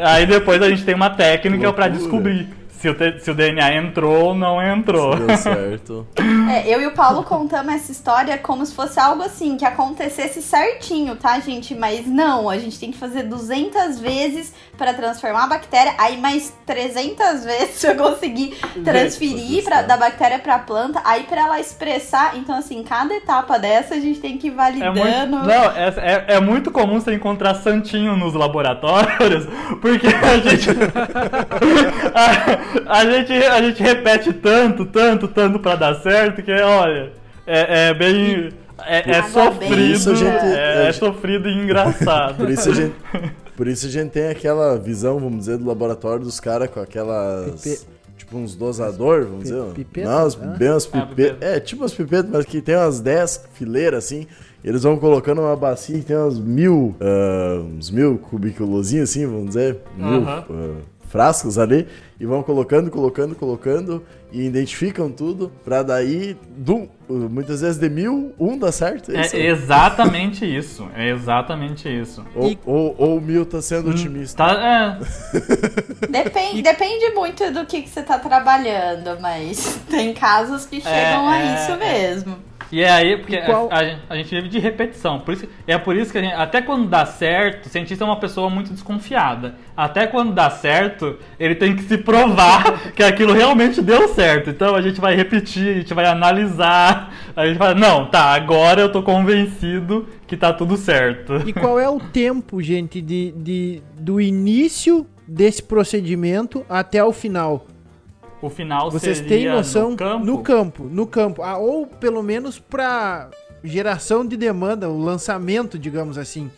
aí depois a gente tem uma técnica para descobrir se o, se o DNA entrou ou não entrou. Se deu certo. É, eu e o Paulo contamos essa história como se fosse algo assim, que acontecesse certinho, tá, gente? Mas não, a gente tem que fazer 200 vezes para transformar a bactéria, aí mais 300 vezes pra conseguir transferir pra, da bactéria pra planta, aí para ela expressar. Então, assim, cada etapa dessa a gente tem que ir validando. É muito, não, é, é, é muito comum você encontrar santinho nos laboratórios, porque a gente. a gente, a gente repete tanto, tanto, tanto para dar certo que, olha, é, é bem. É, é sofrido, gente, é, é, sofrido e engraçado. Por isso, a gente, por isso a gente tem aquela visão, vamos dizer, do laboratório dos caras com aquelas. Pipe... Tipo uns dosador, vamos dizer. Pipeta? Não, as, bem umas pipetas. É, tipo umas pipetas, mas que tem umas 10 fileiras assim. Eles vão colocando uma bacia que tem umas mil. Uh, uns mil cubiculozinhos assim, vamos dizer. Mil. Uh -huh. uh, frascos ali e vão colocando, colocando, colocando e identificam tudo para daí, do, muitas vezes de mil, um dá certo. É, é exatamente isso. É exatamente isso. Ou, e... ou, ou o mil tá sendo hum, otimista. Tá, é. depende, depende muito do que, que você tá trabalhando, mas tem casos que chegam é, a é, isso é. mesmo. E é aí, porque qual... a, a, gente vive de repetição. Por isso, é por isso que gente, até quando dá certo, o cientista é uma pessoa muito desconfiada. Até quando dá certo, ele tem que se provar que aquilo realmente deu certo. Então a gente vai repetir, a gente vai analisar, a gente vai, não, tá, agora eu tô convencido que tá tudo certo. E qual é o tempo, gente, de, de do início desse procedimento até o final? O final Vocês têm noção no campo? No campo, no campo. Ah, ou pelo menos para geração de demanda, o lançamento, digamos assim.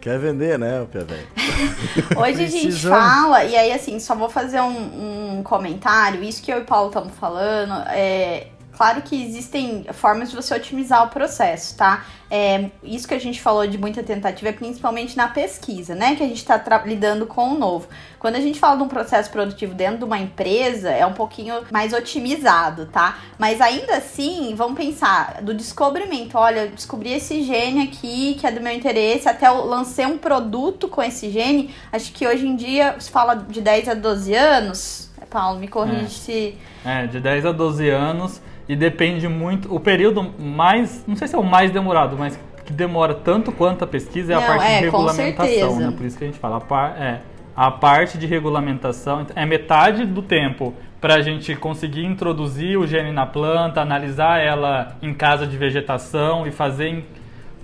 Quer vender, né, o Hoje a gente fala, e aí assim, só vou fazer um, um comentário, isso que eu e o Paulo estamos falando, é, Claro que existem formas de você otimizar o processo, tá? É, isso que a gente falou de muita tentativa é principalmente na pesquisa, né? Que a gente está lidando com o novo. Quando a gente fala de um processo produtivo dentro de uma empresa, é um pouquinho mais otimizado, tá? Mas ainda assim, vamos pensar do descobrimento. Olha, eu descobri esse gene aqui que é do meu interesse, até eu lancei um produto com esse gene. Acho que hoje em dia se fala de 10 a 12 anos. Paulo, me corrige é. se. É, de 10 a 12 anos e depende muito. O período mais. Não sei se é o mais demorado, mas que demora tanto quanto a pesquisa é não, a parte é, de regulamentação, né? Por isso que a gente fala. A, par, é, a parte de regulamentação é metade do tempo para a gente conseguir introduzir o gene na planta, analisar ela em casa de vegetação e fazer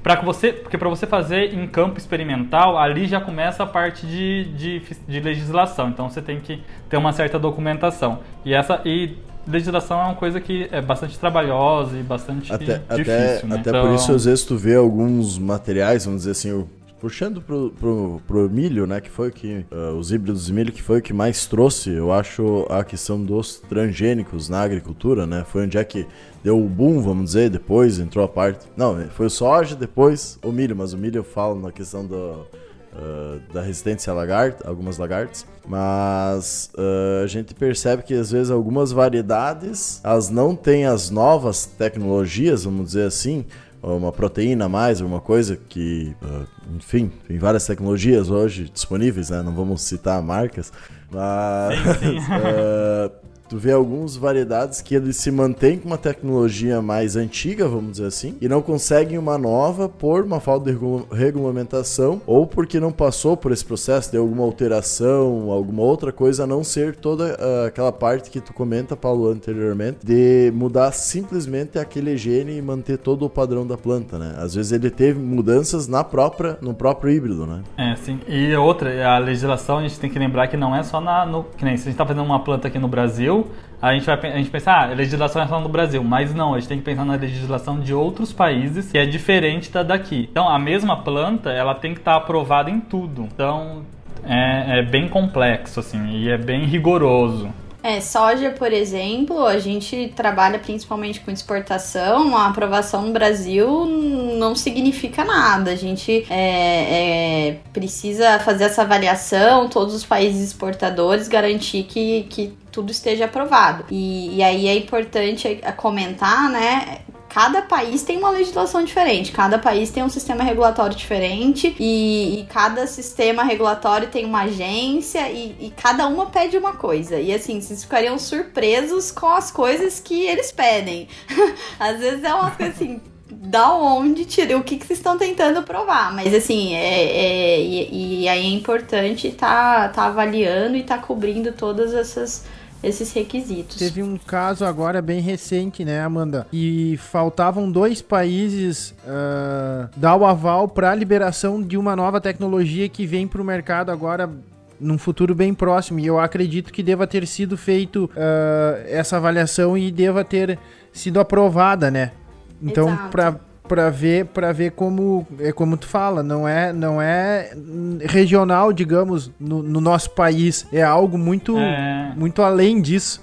para você, porque para você fazer em campo experimental, ali já começa a parte de, de, de, legislação. Então você tem que ter uma certa documentação. E essa e legislação é uma coisa que é bastante trabalhosa e bastante até, difícil, até, né? Até então... por isso, às vezes, tu vê alguns materiais, vamos dizer assim, puxando pro, pro, pro milho, né, que foi que uh, os híbridos de milho que foi o que mais trouxe, eu acho, a questão dos transgênicos na agricultura, né, foi onde é que deu o boom, vamos dizer, depois entrou a parte, não, foi o soja, depois o milho, mas o milho eu falo na questão do uh, da resistência a lagarta, algumas lagartas, mas uh, a gente percebe que às vezes algumas variedades elas não têm as novas tecnologias, vamos dizer assim, uma proteína a mais, alguma coisa que, uh, enfim, tem várias tecnologias hoje disponíveis, né? Não vamos citar marcas, mas sim, sim. tu vê algumas variedades que eles se mantêm com uma tecnologia mais antiga, vamos dizer assim, e não conseguem uma nova por uma falta de regulamentação ou porque não passou por esse processo de alguma alteração, alguma outra coisa, a não ser toda uh, aquela parte que tu comenta, Paulo, anteriormente, de mudar simplesmente aquele gene e manter todo o padrão da planta, né? Às vezes ele teve mudanças na própria, no próprio híbrido, né? É, sim. E outra, a legislação a gente tem que lembrar que não é só na. No, que nem se a gente está fazendo uma planta aqui no Brasil, a gente vai a gente pensa, ah, a legislação é só no Brasil. Mas não, a gente tem que pensar na legislação de outros países que é diferente da daqui. Então, a mesma planta, ela tem que estar tá aprovada em tudo. Então, é, é bem complexo, assim, e é bem rigoroso. É, soja, por exemplo, a gente trabalha principalmente com exportação. A aprovação no Brasil não significa nada. A gente é, é, precisa fazer essa avaliação, todos os países exportadores garantir que, que tudo esteja aprovado. E, e aí é importante comentar, né, cada país tem uma legislação diferente, cada país tem um sistema regulatório diferente e, e cada sistema regulatório tem uma agência e, e, cada uma pede uma coisa. E assim, vocês ficariam surpresos com as coisas que eles pedem. Às vezes é uma coisa assim. Da onde tira o que, que vocês estão tentando provar? Mas assim, é, é e, e, aí é importante tá, tá avaliando e tá cobrindo todas essas esses requisitos. Teve um caso agora bem recente, né, Amanda? E faltavam dois países uh, dar o aval para a liberação de uma nova tecnologia que vem para o mercado agora num futuro bem próximo. E eu acredito que deva ter sido feito uh, essa avaliação e deva ter sido aprovada, né? Então, para para ver para ver como é como tu fala não é não é regional digamos no, no nosso país é algo muito é... muito além disso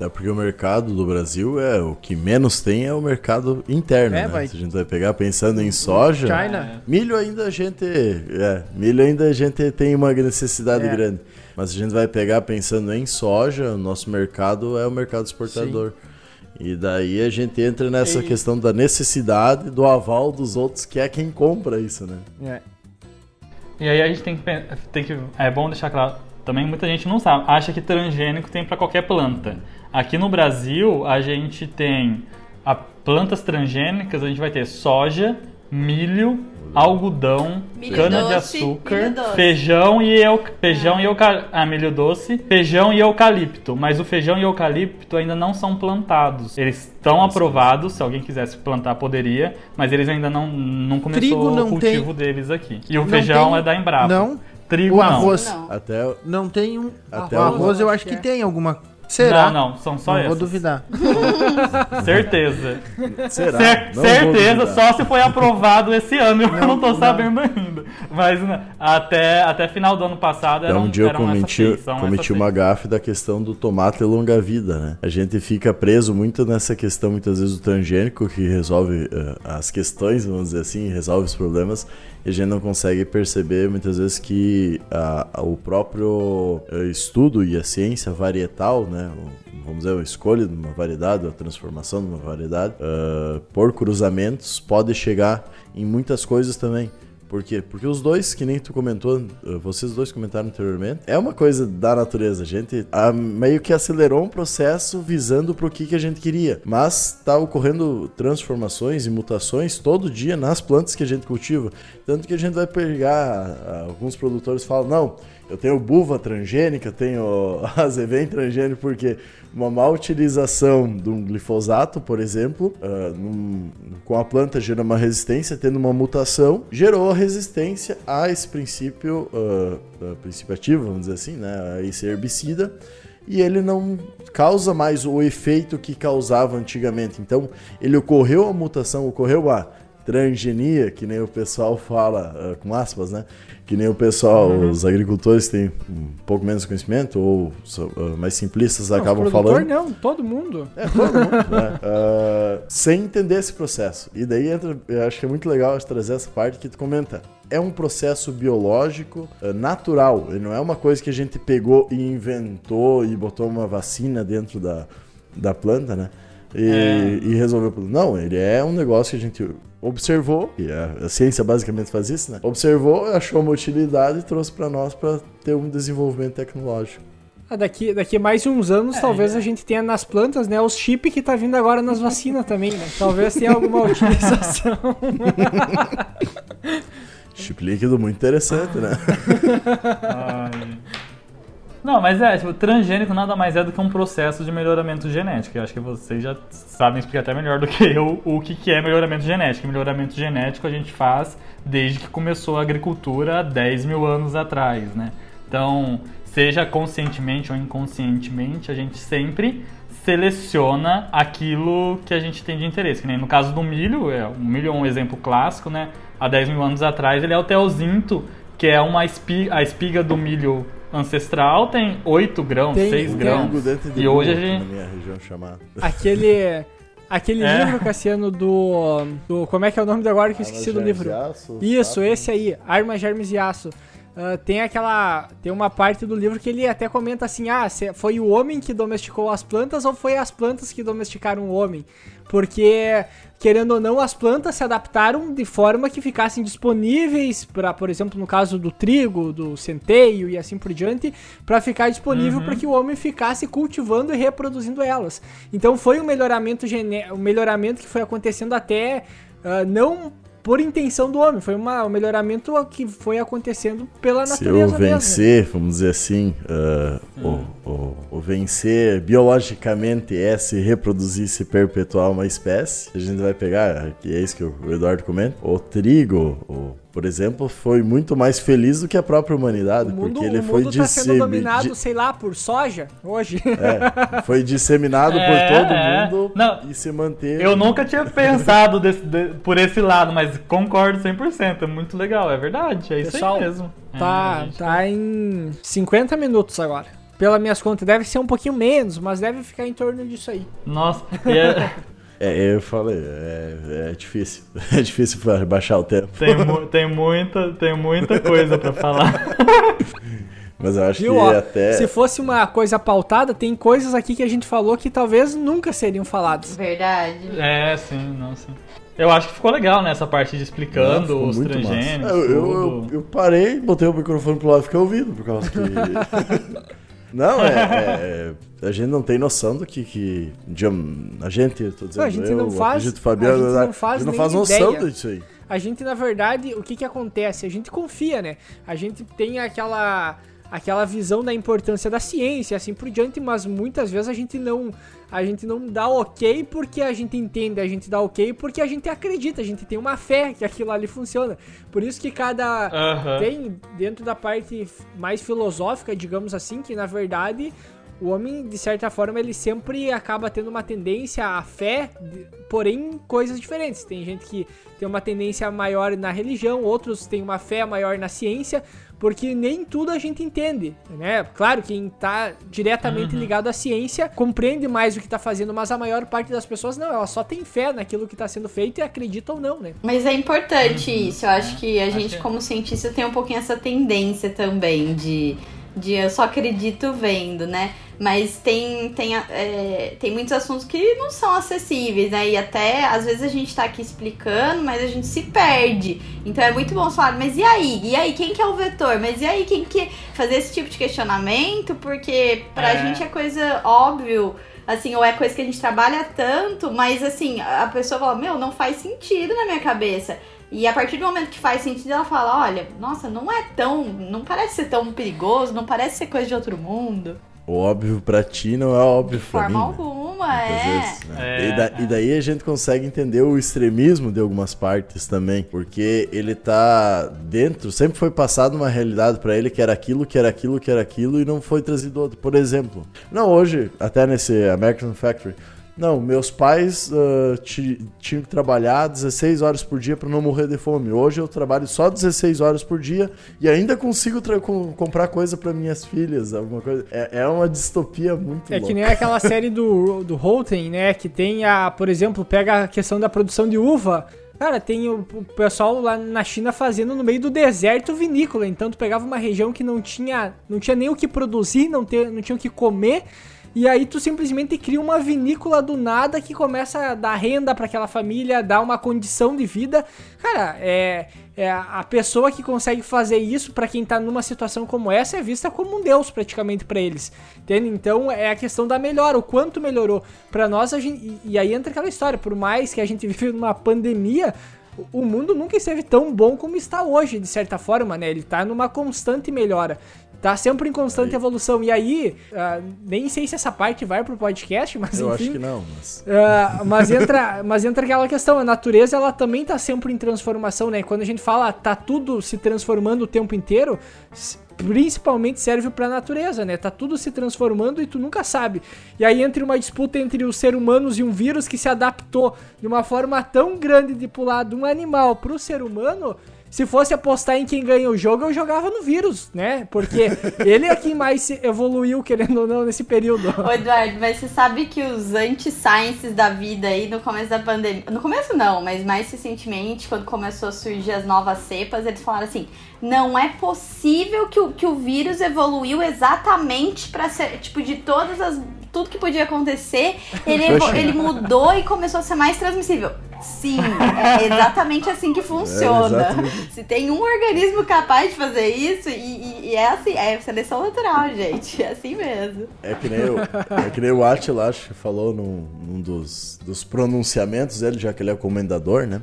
é porque o mercado do Brasil é o que menos tem é o mercado interno, é, né? Vai... Se a gente vai pegar pensando em soja, China. milho ainda a gente, é, milho ainda a gente tem uma necessidade é. grande. Mas se a gente vai pegar pensando em soja, o nosso mercado é o mercado exportador. Sim. E daí a gente entra nessa e... questão da necessidade do aval dos outros, que é quem compra isso, né? É. E aí a gente tem que, tem que. É bom deixar claro. Também muita gente não sabe. Acha que transgênico tem para qualquer planta. Aqui no Brasil, a gente tem a plantas transgênicas, a gente vai ter soja, milho, algodão, cana-de-açúcar, feijão e eu, feijão ah. e euca, ah, milho doce, feijão e eucalipto. Mas o feijão e eucalipto ainda não são plantados. Eles estão aprovados, se alguém quisesse plantar poderia, mas eles ainda não não começou Trigo não o cultivo tem... deles aqui. E o não feijão tem... é da Embrapa. Não. Trigo o arroz não. Até não tem um até o arroz eu acho que tem alguma Será? Não, não, são só não essas. vou duvidar. Certeza. Será? Cer certeza, só se foi aprovado esse ano, eu não, não tô sabendo ainda. Mas né, até, até final do ano passado era um dia eu cometi, cometi uma gafe da questão do tomate longa-vida, né? A gente fica preso muito nessa questão, muitas vezes, do transgênico, que resolve uh, as questões, vamos dizer assim, resolve os problemas e a gente não consegue perceber muitas vezes que a, o próprio eh, estudo e a ciência varietal, né, vamos dizer, a escolha de uma variedade, a transformação de uma variedade, uh, por cruzamentos, pode chegar em muitas coisas também. Por quê? Porque os dois, que nem tu comentou, eh, vocês dois comentaram anteriormente, é uma coisa da natureza. A gente a, meio que acelerou um processo visando pro que, que a gente queria. Mas tá ocorrendo transformações e mutações todo dia nas plantas que a gente cultiva. Tanto que a gente vai pegar, alguns produtores falam, não, eu tenho buva transgênica, tenho azevém transgênico, porque uma má utilização de um glifosato, por exemplo, uh, num, com a planta gera uma resistência, tendo uma mutação, gerou a resistência a esse princípio, uh, princípio ativo, vamos dizer assim, né, a esse herbicida, e ele não causa mais o efeito que causava antigamente. Então, ele ocorreu a mutação, ocorreu a transgenia, que nem o pessoal fala, uh, com aspas, né? que nem o pessoal, uhum. os agricultores têm um pouco menos conhecimento ou uh, mais simplistas não, acabam falando. Não, todo mundo. É, todo mundo. né? uh, sem entender esse processo. E daí entra, eu acho que é muito legal trazer essa parte que tu comenta. É um processo biológico natural. Ele não é uma coisa que a gente pegou e inventou e botou uma vacina dentro da, da planta, né? E, é. e resolveu o problema. Não, ele é um negócio que a gente observou, e a, a, ciência basicamente faz isso, né? Observou, achou uma utilidade e trouxe para nós para ter um desenvolvimento tecnológico. Ah, daqui, daqui mais uns anos, É, talvez é. a gente tenha nas plantas, né, os chip que tá vindo agora nas vacinas também, né? Talvez tenha alguma utilização. Chip líquido muito interessante, né? Ai. Não, mas é, tipo, transgênico nada mais é do que um processo de melhoramento genético. Eu acho que vocês já sabem explicar até melhor do que eu o que, que é melhoramento genético. Melhoramento genético a gente faz desde que começou a agricultura há 10 mil anos atrás, né? Então, seja conscientemente ou inconscientemente, a gente sempre seleciona aquilo que a gente tem de interesse. Que nem no caso do milho, é, o milho é um exemplo clássico, né? Há 10 mil anos atrás ele é o teozinto, que é uma espiga, a espiga do milho ancestral tem 8 grãos, Tem- 6 tem- grãos. Trigo dentro de E hoje a gente- Na minha região chamada. Aquele. Aquele É. livro, Cassiano, do, do. Como é que é o nome agora que eu esqueci do livro? Isso, esse aí, Armas, Germes e Aço. Ah, tem aquela. Tem uma parte do livro que ele até comenta assim: ah, foi o homem que domesticou as plantas ou foi as plantas que domesticaram o homem? Porque, querendo ou não, as plantas se adaptaram de forma que ficassem disponíveis para, por exemplo, no caso do trigo, do centeio e assim por diante, para ficar disponível para que o homem ficasse cultivando e reproduzindo elas. Então foi um melhoramento gene... um melhoramento que foi acontecendo até ah, não por intenção do homem, foi uma, um melhoramento que foi acontecendo pela Se eu natureza mesmo. vencer, vamos dizer assim, ah, o, o, o vencer biologicamente é se reproduzir, se perpetuar uma espécie, a gente vai pegar, que é isso que o Eduardo comenta, o trigo, o, por exemplo, foi muito mais feliz do que a própria humanidade, O mundo, porque ele o foi mundo tá sendo dissemi- dominado, di- sei lá, por soja hoje. é, foi disseminado É, por todo é. mundo Não, e se manteve. Eu nunca tinha pensado desse- de- por esse lado, mas concordo 100%. É muito legal, é verdade. É isso Pessoal, aí mesmo. Tá, É, gente. tá em 50 minutos agora. Pelas minhas contas, deve ser um pouquinho menos, mas deve ficar em torno disso aí. Nossa, e é- É, eu falei, é, é difícil. É difícil para baixar o tempo. tem, mu- tem, muita, tem muita coisa pra falar. Mas eu acho Viu, que ó, até. Se fosse uma coisa pautada, tem coisas aqui que a gente falou que talvez nunca seriam faladas. Verdade. É, sim, não, sim. Eu acho que ficou legal nessa parte de explicando os muito massa. transgênicos. Eu, eu, eu parei, botei o microfone pro lado e fiquei ouvindo, por causa que. não, é, é- A gente não tem noção do que. que de- a gente, tô dizendo, Não, a gente eu, não faz- acredito, Fabiano, a gente não né? faz a gente não nem faz noção ideia. disso aí. A gente, na verdade, o que que acontece? A gente confia, né? A gente tem aquela aquela visão da importância da ciência, assim por diante, mas muitas vezes a gente não a gente não dá ok porque a gente entende, a gente dá ok porque a gente acredita, a gente tem uma fé que aquilo ali funciona. Por isso que cada Aham. tem dentro da parte mais filosófica, digamos assim, que na verdade o homem, de certa forma, ele sempre acaba tendo uma tendência à fé, porém coisas diferentes. Tem gente que tem uma tendência maior na religião, outros têm uma fé maior na ciência, porque nem tudo a gente entende, né? Claro, quem tá diretamente ligado à ciência compreende mais o que tá fazendo, mas a maior parte das pessoas não, ela só tem fé naquilo que tá sendo feito e acredita ou não, né? Mas é importante isso. Eu acho que a Acho gente, que- como cientista, tem um pouquinho essa tendência também de, de eu só acredito vendo, né? Mas tem, tem, é, tem muitos assuntos que não são acessíveis, né? E até às vezes a gente tá aqui explicando, mas a gente se perde. Então é muito bom falar, mas e aí? E aí, quem que é o vetor? Mas e aí, quem que. Fazer esse tipo de questionamento, porque pra É. gente é coisa óbvio assim, ou é coisa que a gente trabalha tanto, mas assim, a pessoa fala, meu, não faz sentido na minha cabeça. E a partir do momento que faz sentido, ela fala, olha, nossa, não é tão. não parece ser tão perigoso, não parece ser coisa de outro mundo. O óbvio pra ti não é óbvio De pra mim. forma né? alguma, Muitas é. vezes, né? É, e, da- é. e daí a gente consegue entender o extremismo de algumas partes também, porque ele tá dentro, sempre foi passado uma realidade pra ele que era aquilo, que era aquilo, que era aquilo e não foi trazido outro. Por exemplo, não hoje, até nesse American Factory, não, meus pais ti- tinham que trabalhar 16 horas por dia pra não morrer de fome. Hoje eu trabalho só 16 horas por dia e ainda consigo comprar coisa pra minhas filhas, alguma coisa. É, é uma distopia muito É louca. que nem aquela série do, do Holten, né? Que tem a, por exemplo, pega a questão da produção de uva. Cara, tem o, o pessoal lá na China fazendo no meio do deserto vinícola. Então tu pegava uma região que não tinha, não tinha nem o que produzir, não, ter, não tinha o que comer. E aí tu simplesmente cria uma vinícola do nada que começa a dar renda para aquela família, dar uma condição de vida. Cara, é, é a pessoa que consegue fazer isso para quem tá numa situação como essa é vista como um deus praticamente para eles. Entende? Então é a questão da melhora, o quanto melhorou para nós a gente, e, aí entra aquela história, por mais que a gente vive numa pandemia, o mundo nunca esteve tão bom como está hoje, de certa forma, né? Ele tá numa constante melhora. Tá sempre em constante aí. evolução. E aí, uh, nem sei se essa parte vai pro podcast, mas Eu enfim. acho que não, mas... Uh, mas, entra, mas entra aquela questão, a natureza, ela também tá sempre em transformação, né? Quando a gente fala, tá tudo se transformando o tempo inteiro, principalmente serve para a natureza, né? Tá tudo se transformando e tu nunca sabe. E aí entra uma disputa entre os seres humanos e um vírus que se adaptou de uma forma tão grande de pular de um animal pro ser humano se fosse apostar em quem ganha o jogo, eu jogava no vírus, né? Porque ele é quem mais evoluiu, querendo ou não, nesse período. Ô, Eduardo, mas você sabe que os anti-sciences da vida aí no começo da pandemia. No começo não, mas mais recentemente, quando começou a surgir as novas cepas, eles falaram assim: não é possível que o, que o vírus evoluiu exatamente para ser, tipo, de todas as. Tudo que podia acontecer, ele, ele mudou e começou a ser mais transmissível. Sim, é exatamente assim que funciona. É Se tem um organismo capaz de fazer isso, e, e, e, é assim, é seleção natural, gente. É assim mesmo. É que nem o, é que nem o Attila, acho que falou num, num dos, dos pronunciamentos dele, já que ele é comendador, né?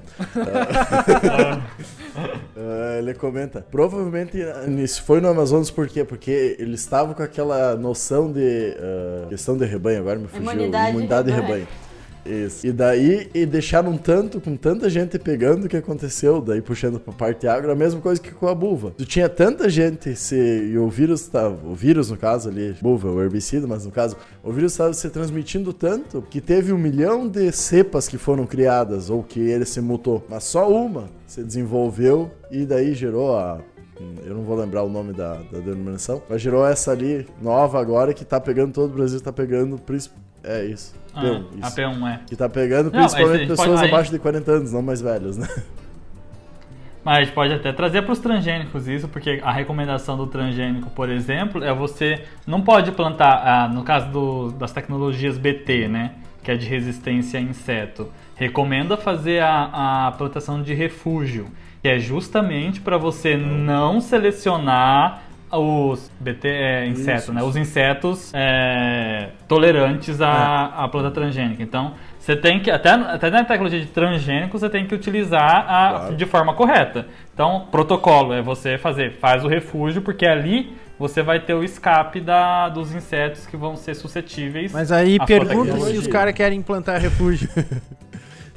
Uh, ele comenta. Provavelmente isso foi no Amazonas por quê? Porque ele estava com aquela noção de uh, questão de rebanho, agora me fugiu. Imunidade, Imunidade de rebanho. rebanho. Isso. E daí, e deixaram tanto, com tanta gente pegando o que aconteceu, daí puxando pra parte agro, a mesma coisa que com a buva. Tu tinha tanta gente se, e o vírus tava, o vírus no caso ali, buva, o herbicida, mas no caso, o vírus estava se transmitindo tanto que teve um milhão de cepas que foram criadas, ou que ele se mutou, mas só uma se desenvolveu e daí gerou a eu não vou lembrar o nome da, da denominação, mas gerou essa ali nova agora que tá pegando todo o Brasil, tá pegando é isso. Ah, P1, isso. A P1, é. Que tá pegando principalmente não, pessoas pode, abaixo de 40 anos, não mais velhos, né? Mas a gente pode até trazer para os transgênicos isso, porque a recomendação do transgênico, por exemplo, é você não pode plantar, ah, no caso do, das tecnologias BT, né, que é de resistência a inseto, recomenda fazer a, a plantação de refúgio, que é justamente para você não selecionar os BT é inseto, Isso. né? Os insetos é, tolerantes à, é. à planta transgênica. Então, você tem que, até, até na tecnologia de transgênico, você tem que utilizar a, claro. de forma correta. Então, protocolo é você fazer, faz o refúgio, porque ali você vai ter o escape da, dos insetos que vão ser suscetíveis. Mas aí pergunta se os caras querem implantar refúgio.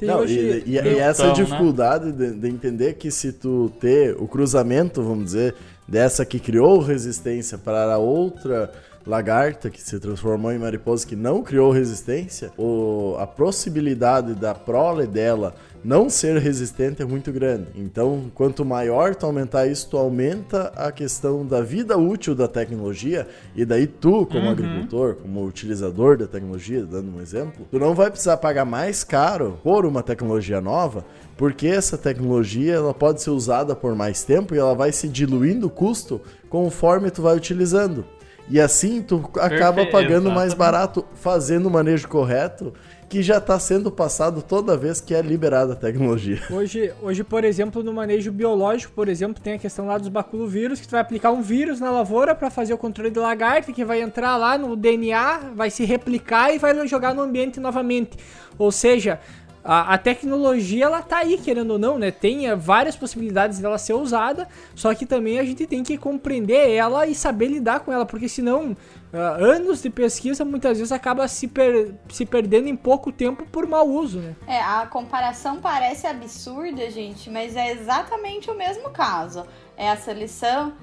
Não, e, e, e, essa então, dificuldade né? de, de, entender que se tu ter o cruzamento, vamos dizer, dessa que criou resistência para a outra lagarta que se transformou em mariposa que não criou resistência, o, a possibilidade da prole dela não ser resistente é muito grande. Então, quanto maior tu aumentar isso, tu aumenta a questão da vida útil da tecnologia e daí tu, como uhum. agricultor, como utilizador da tecnologia, dando um exemplo, tu não vai precisar pagar mais caro por uma tecnologia nova, porque essa tecnologia ela pode ser usada por mais tempo e ela vai se diluindo o custo conforme tu vai utilizando. E assim tu acaba Perfeito, pagando exatamente. mais barato fazendo o manejo correto que já está sendo passado toda vez que é liberada a tecnologia. Hoje, hoje, por exemplo, no manejo biológico, por exemplo, tem a questão lá dos baculovírus, que tu vai aplicar um vírus na lavoura para fazer o controle de lagarta, que vai entrar lá no DNA, vai se replicar e vai jogar no ambiente novamente. Ou seja, a, a, tecnologia ela tá aí, querendo ou não, né? Tem eh, várias possibilidades dela ser usada, só que também a gente tem que compreender ela e saber lidar com ela, porque senão uh, anos de pesquisa muitas vezes acaba se, per se perdendo em pouco tempo por mau uso, né? É, a comparação parece absurda, gente, mas é exatamente o mesmo caso. É a seleção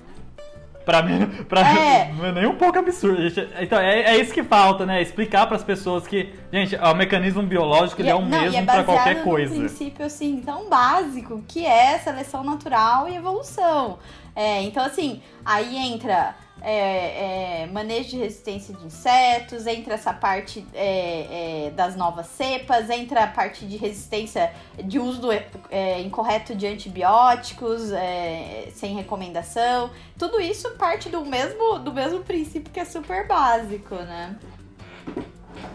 Pra mim, pra é. não é nem um pouco absurdo. Então, é, é isso que falta, né? Explicar para as pessoas que, gente, o mecanismo biológico ele é, é o não, mesmo é para qualquer coisa. É um princípio, assim, tão básico, que é seleção natural e evolução. É, então, assim, aí entra é, é, manejo de resistência de insetos, entra essa parte é, é das novas cepas, entra a parte de resistência de uso do, é, incorreto de antibióticos é, sem recomendação. Tudo isso parte do mesmo, do mesmo princípio que é super básico, né?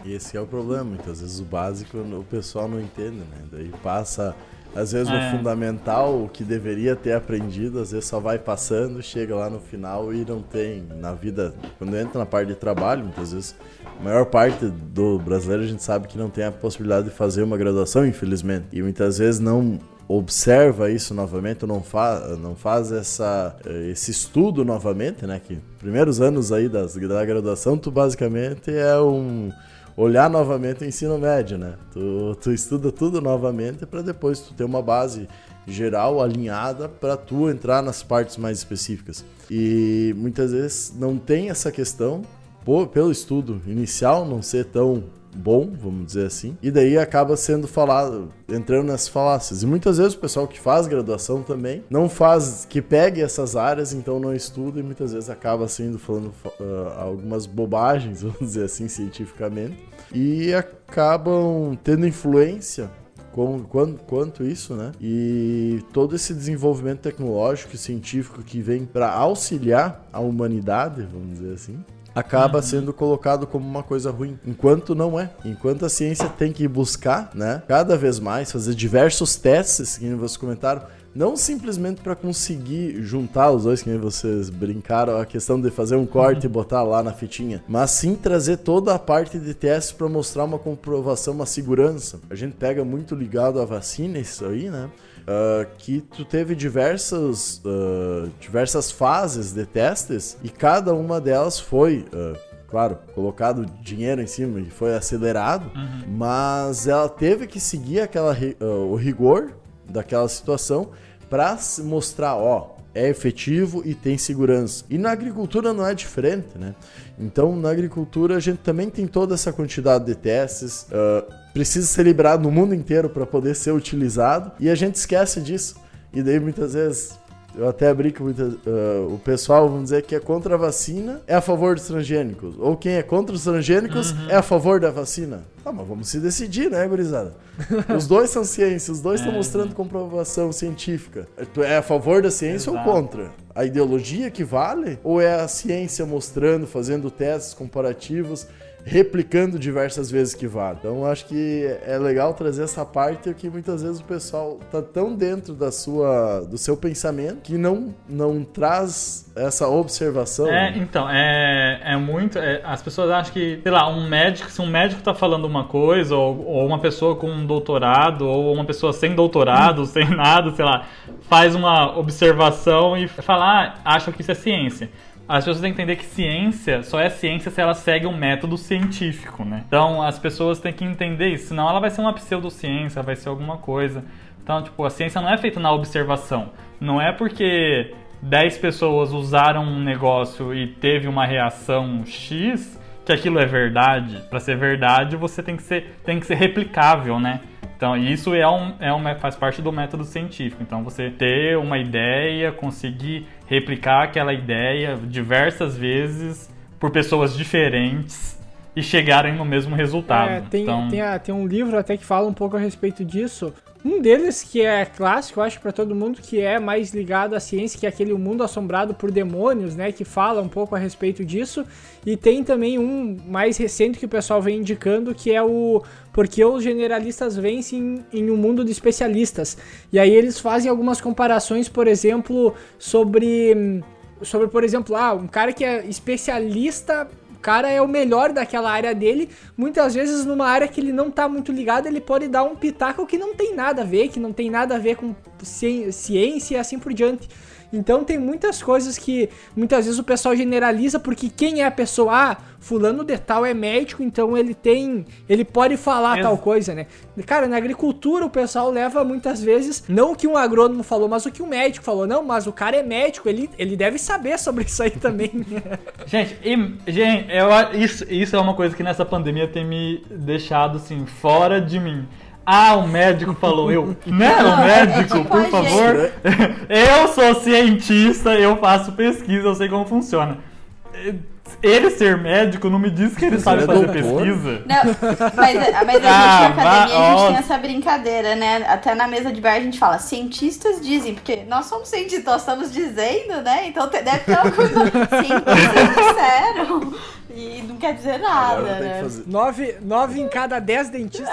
Esse é o problema, muitas vezes o básico o pessoal não entende, né? Daí passa, às vezes É. o fundamental, o que deveria ter aprendido, às vezes só vai passando, chega lá no final e não tem na vida, quando entra na parte de trabalho, muitas vezes a maior parte do brasileiro a gente sabe que não tem a possibilidade de fazer uma graduação, infelizmente. E muitas vezes não observa isso novamente, não, fa não faz essa, eh, esse estudo novamente, né? Que primeiros anos aí das, da graduação, tu basicamente é um olhar novamente o ensino médio, né? Tu, tu estuda tudo novamente para depois tu ter uma base geral alinhada para tu entrar nas partes mais específicas. E muitas vezes não tem essa questão por, pelo estudo inicial não ser tão bom, vamos dizer assim, e daí acaba sendo falado, entrando nessas falácias. E muitas vezes o pessoal que faz graduação também não faz, que pegue essas áreas, então não estuda e muitas vezes acaba sendo falando uh, algumas bobagens, vamos dizer assim, cientificamente, e acabam tendo influência com, quanto, quanto isso, né? E todo esse desenvolvimento tecnológico e científico que vem para auxiliar a humanidade, vamos dizer assim, acaba sendo colocado como uma coisa ruim, enquanto não é. Enquanto a ciência tem que buscar, né, cada vez mais fazer diversos testes, que vocês comentaram, não simplesmente para conseguir juntar os dois, que nem vocês brincaram, a questão de fazer um corte e botar lá na fitinha, mas sim trazer toda a parte de testes para mostrar uma comprovação, uma segurança. A gente pega muito ligado à vacina isso aí, né? Uh, que tu teve diversas, uh, diversas fases de testes e cada uma delas foi, uh, claro, colocado dinheiro em cima e foi acelerado, mas ela teve que seguir aquela, o rigor daquela situação para mostrar, ó, é efetivo e tem segurança. E na agricultura não é diferente, né? Então, na agricultura a gente também tem toda essa quantidade de testes, ah, precisa ser liberado no mundo inteiro para poder ser utilizado e a gente esquece disso. E daí muitas vezes eu até brinco muito, ah, o pessoal, vamos dizer, que é contra a vacina é a favor dos transgênicos. Ou quem é contra os transgênicos é a favor da vacina. Ah, mas vamos se decidir, né, gurizada? Os dois são ciência, os dois estão É, mostrando comprovação científica. Tu é a favor da ciência Exato. ou contra? A ideologia que vale? Ou é a ciência mostrando, fazendo testes comparativos, replicando diversas vezes que vale? Então acho que é legal trazer essa parte que muitas vezes o pessoal tá tão dentro da sua, do seu pensamento que não, não traz essa observação. É, né? então, é, é muito. é, as pessoas acham que, sei lá, um médico, se um médico tá falando uma coisa, ou, ou uma pessoa com um doutorado, ou uma pessoa sem doutorado, sem nada, sei lá, faz uma observação e fala, ah, acham que isso é ciência. As pessoas têm que entender que ciência só é ciência se ela segue um método científico, né? Então as pessoas têm que entender isso, senão ela vai ser uma pseudociência, vai ser alguma coisa. Então, tipo, a ciência não é feita na observação. Não é porque 10 pessoas usaram um negócio e teve uma reação X que aquilo é verdade. Para ser verdade, você tem que ser, tem que ser replicável, né? Então, isso é um, é um, faz parte do método científico. Então, você ter uma ideia, conseguir replicar aquela ideia diversas vezes por pessoas diferentes e chegarem no mesmo resultado. É, tem, então, tem, a- tem um livro até que fala um pouco a respeito disso. Um deles que é clássico, eu acho, pra todo mundo, que é mais ligado à ciência, que é aquele Mundo Assombrado por Demônios, né? Que fala um pouco a respeito disso. E tem também um mais recente que o pessoal vem indicando, que é o Porque os Generalistas Vencem em um Mundo de Especialistas. E aí eles fazem algumas comparações, por exemplo, sobre... Sobre, por exemplo, ah, um cara que é especialista o cara é o melhor daquela área dele. Muitas vezes, numa área que ele não tá muito ligado, ele pode dar um pitaco que não tem nada a ver, que não tem nada a ver com ci- ciência e assim por diante. Então tem muitas coisas que muitas vezes o pessoal generaliza porque quem é a pessoa, ah, fulano de tal é médico, então ele tem, ele pode falar tal coisa, né? Cara, na agricultura o pessoal leva muitas vezes não o que um agrônomo falou, mas o que um médico falou. Não, mas o cara é médico, ele, ele deve saber sobre isso aí também. Gente, e- gente eu, isso, isso é uma coisa que nessa pandemia tem me deixado assim, fora de mim. Ah, o médico falou, eu. Não, Não, o é- é médico, tipo por favor. Eu sou cientista, eu faço pesquisa, eu sei como funciona. Ele ser médico não me diz que ele Mas sabe é fazer doutor. pesquisa. Não, mas, mas a gente Ah, na academia vá- a gente tem essa brincadeira, né? Até na mesa de bar a gente fala, cientistas dizem, porque nós somos cientistas, nós estamos dizendo, né? Então deve ter alguma cientistas disseram. E quer dizer nada, Agora tem que né? fazer. Nove, nove em cada dez dentistas.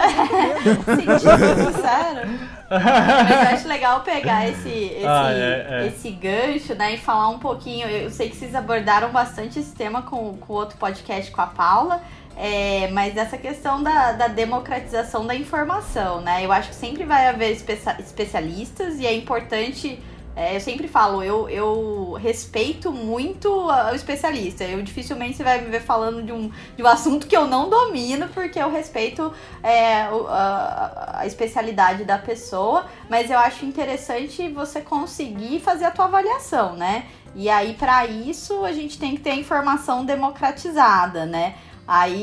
Sentido sincero. Mas eu acho legal pegar esse, esse, Ah, é, é. esse gancho, né? E falar um pouquinho. Eu sei que vocês abordaram bastante esse tema com com o outro podcast com a Paula. é, mas essa questão da, da democratização da informação, né? Eu acho que sempre vai haver especia- especialistas e é importante. É, eu sempre falo, eu, eu respeito muito o especialista. Eu dificilmente você vai me ver falando de um, de um assunto que eu não domino, porque eu respeito é, a, a especialidade da pessoa, mas eu acho interessante você conseguir fazer a tua avaliação, né? E aí, para isso, a gente tem que ter informação democratizada, né? Aí,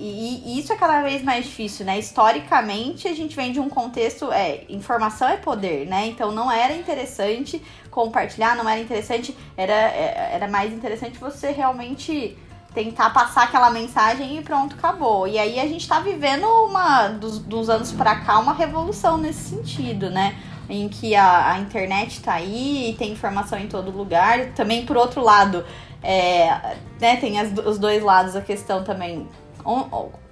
e, e- isso é cada vez mais difícil, né? Historicamente, a gente vem de um contexto, é, informação é poder, né? Então não era interessante compartilhar, não era interessante, era, é, era mais interessante você realmente tentar passar aquela mensagem e pronto, acabou. E aí a gente tá vivendo uma, dos, dos anos pra cá, uma revolução nesse sentido, né? Em que a, a internet tá aí tem informação em todo lugar. Também, por outro lado, é, né, tem as os dois lados a questão também.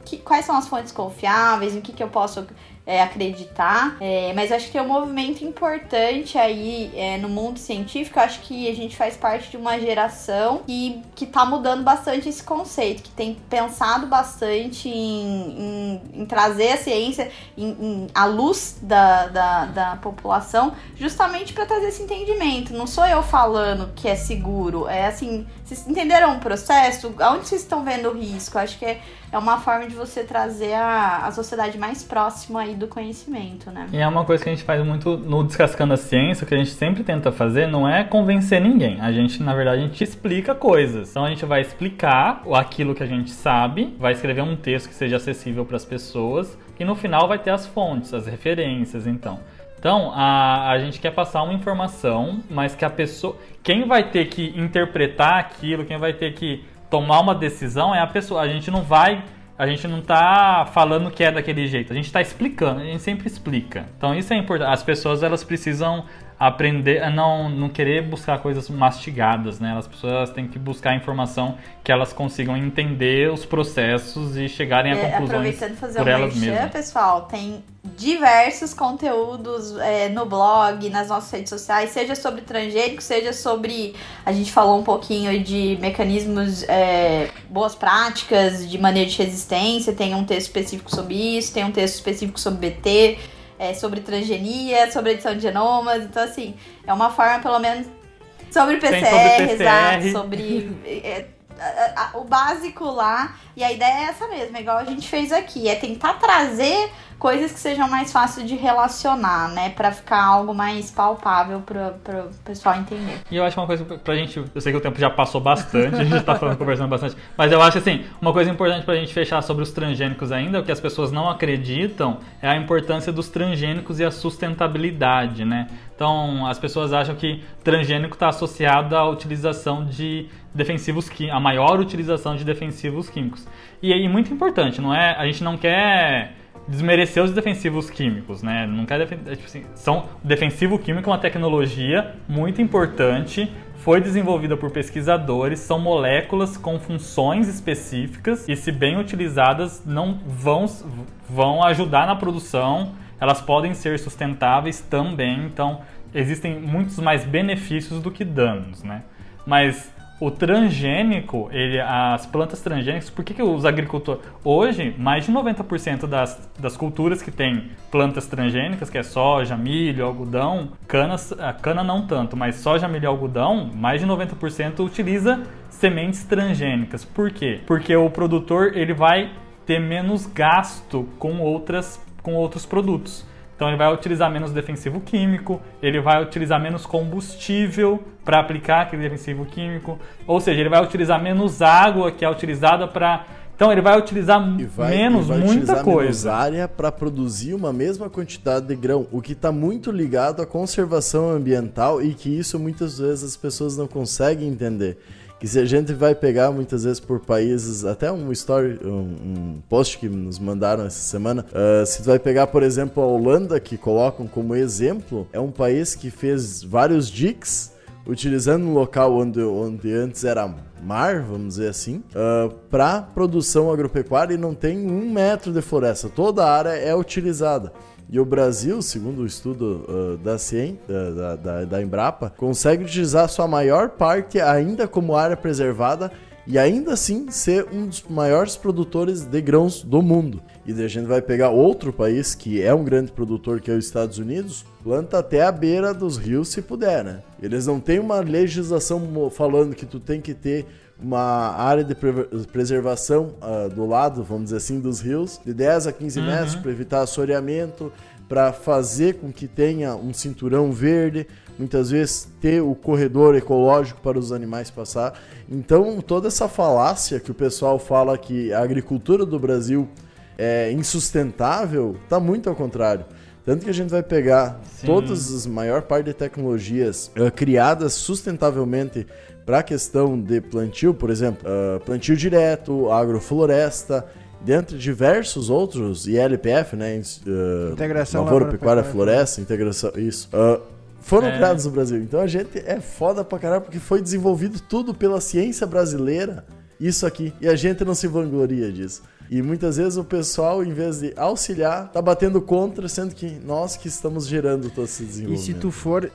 que- quais são as fontes confiáveis, em que, que eu posso é, acreditar. É, mas acho que é um movimento importante aí é, no mundo científico. Eu acho que a gente faz parte de uma geração que, que tá mudando bastante esse conceito, que tem pensado bastante em, em- em trazer a ciência em, em- à luz da, da, da população, justamente para trazer esse entendimento. Não sou eu falando que é seguro, é assim, vocês entenderam o processo? Aonde vocês estão vendo o risco? Acho que é, é uma forma de você trazer a, a sociedade mais próxima aí do conhecimento, né? E é uma coisa que a gente faz muito no Descascando a Ciência, que a gente sempre tenta fazer, não é convencer ninguém. A gente, na verdade, a gente explica coisas. Então a gente vai explicar o- aquilo que a gente sabe, vai escrever um texto que seja acessível para as pessoas, e no final vai ter as fontes, as referências, então. Então, a, a gente quer passar uma informação, mas que a pessoa. Quem vai ter que interpretar aquilo, quem vai ter que tomar uma decisão é a pessoa. A gente não vai a gente não tá falando que é daquele jeito, a gente tá explicando, a gente sempre explica. Então isso é importante. As pessoas elas precisam aprender a não, não querer buscar coisas mastigadas, né? As pessoas têm que buscar informação que elas consigam entender os processos e chegarem a É, conclusões aproveitando fazer por um elas merchan, mesmas. pessoal, tem diversos conteúdos é, no blog, nas nossas redes sociais, seja sobre transgênico, seja sobre. A gente falou um pouquinho de mecanismos, é, boas práticas, de manejo de resistência, tem um texto específico sobre isso, tem um texto específico sobre BT, é, sobre transgenia, sobre edição de genomas, então assim, é uma forma pelo menos. Sobre PCR, sobre PCR. exato, sobre. é, a- a- o básico lá. E a ideia é essa mesmo, igual a gente fez aqui. É tentar trazer coisas que sejam mais fáceis de relacionar, né? Pra ficar algo mais palpável pra, pra o pessoal entender. E eu acho uma coisa pra gente. Eu sei que o tempo já passou bastante, a gente tá falando, conversando bastante. Mas eu acho assim, uma coisa importante pra gente fechar sobre os transgênicos ainda, o que as pessoas não acreditam é a importância dos transgênicos e a sustentabilidade, né? Então, as pessoas acham que transgênico está associado à utilização de defensivos químicos, a maior utilização de defensivos químicos. E aí, muito importante, não é? A gente não quer desmerecer os defensivos químicos, né? Não quer defen- é, tipo assim, são defensivo químico é uma tecnologia muito importante, foi desenvolvida por pesquisadores, são moléculas com funções específicas e se bem utilizadas não vão vão ajudar na produção, elas podem ser sustentáveis também, então existem muitos mais benefícios do que danos, né? Mas o transgênico, ele, as plantas transgênicas, por que, que os agricultores. Hoje, mais de 90% das, das culturas que tem plantas transgênicas, que é soja, milho, algodão, cana, cana não tanto, mas soja, milho e algodão, mais de 90% utiliza sementes transgênicas. Por quê? Porque o produtor ele vai ter menos gasto com, outras, com outros produtos. Então ele vai utilizar menos defensivo químico, ele vai utilizar menos combustível para aplicar aquele defensivo químico, ou seja, ele vai utilizar menos água que é utilizada para. Então ele vai utilizar vai, menos e vai muita utilizar menos coisa. área para produzir uma mesma quantidade de grão, o que está muito ligado à conservação ambiental e que isso muitas vezes as pessoas não conseguem entender. Que se a gente vai pegar muitas vezes por países, até um story, um, um post que nos mandaram essa semana, ah, se tu vai pegar, por exemplo, a Holanda, que colocam como exemplo, é um país que fez vários diques utilizando um local onde, onde antes era mar, vamos dizer assim, uh, ah, para produção agropecuária e não tem um metro de floresta. Toda a área é utilizada. E o Brasil, segundo o estudo uh, da, CIEM, da, da, da Embrapa, consegue utilizar sua maior parte ainda como área preservada e ainda assim ser um dos maiores produtores de grãos do mundo. E daí a gente vai pegar outro país que é um grande produtor, que é os Estados Unidos, planta até a beira dos rios se puder, né? Eles não têm uma legislação falando que tu tem que ter uma área de preservação uh, do lado, vamos dizer assim, dos rios, de 10 a 15 uhum. metros para evitar assoreamento, para fazer com que tenha um cinturão verde, muitas vezes ter o corredor ecológico para os animais passar. Então, toda essa falácia que o pessoal fala que a agricultura do Brasil é insustentável, está muito ao contrário. Tanto que a gente vai pegar Sim. todas as maior parte de tecnologias uh, criadas sustentavelmente para a questão de plantio, por exemplo, uh, plantio direto, agrofloresta, dentre diversos outros ILPF, né? Uh, integração Lavoura, Pecuária, Floresta, integração, isso. Uh, foram é. criados no Brasil. Então a gente é foda pra caralho porque foi desenvolvido tudo pela ciência brasileira, isso aqui. E a gente não se vangloria disso. E muitas vezes o pessoal, em vez de auxiliar, tá batendo contra, sendo que nós que estamos gerando todo esse desenvolvimento. E se tu for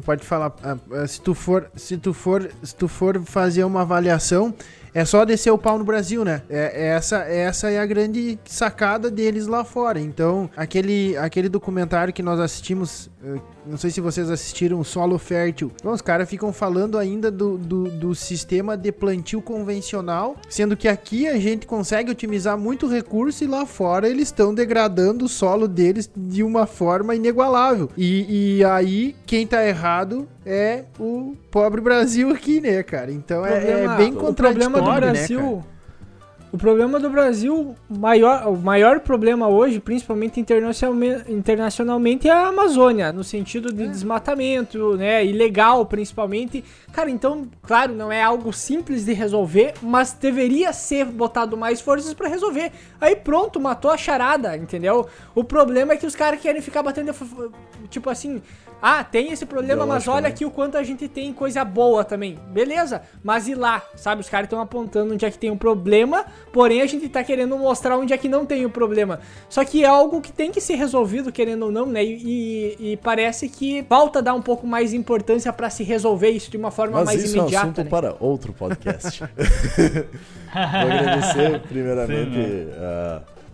pode falar, ah, se tu for, se tu for, se tu for fazer uma avaliação, é só descer o pau no Brasil, né? É, é, essa, essa é a grande sacada deles lá fora. Então, aquele, aquele documentário que nós assistimos, eh, não sei se vocês assistiram, Solo Fértil. Bom, os caras ficam falando ainda do, do, do, sistema de plantio convencional, sendo que aqui a gente consegue otimizar muito recurso e lá fora eles estão degradando o solo deles de uma forma inigualável. E, e aí, quem tá errado é o pobre Brasil aqui, né, cara? Então é, é, bem contraditório, o problema do Brasil, né, o problema do Brasil, maior, o maior problema hoje, principalmente internacionalmente, é a Amazônia, no sentido de é. desmatamento, né? Ilegal, principalmente. Cara, então, claro, não é algo simples de resolver, mas deveria ser botado mais forças para resolver. Aí pronto, matou a charada, entendeu? O problema é que os caras querem ficar batendo, tipo assim, ah, tem esse problema, mas olha aqui o quanto a gente tem coisa boa também. Beleza, mas e lá? Sabe, os caras estão apontando onde é que tem um problema, porém a gente tá querendo mostrar onde é que não tem o um problema. Só que é algo que tem que ser resolvido, querendo ou não, né? E, e, e parece que falta dar um pouco mais importância para se resolver isso de uma forma mas mais isso imediata. É um assunto né? para outro podcast. Vou agradecer primeiramente Sim,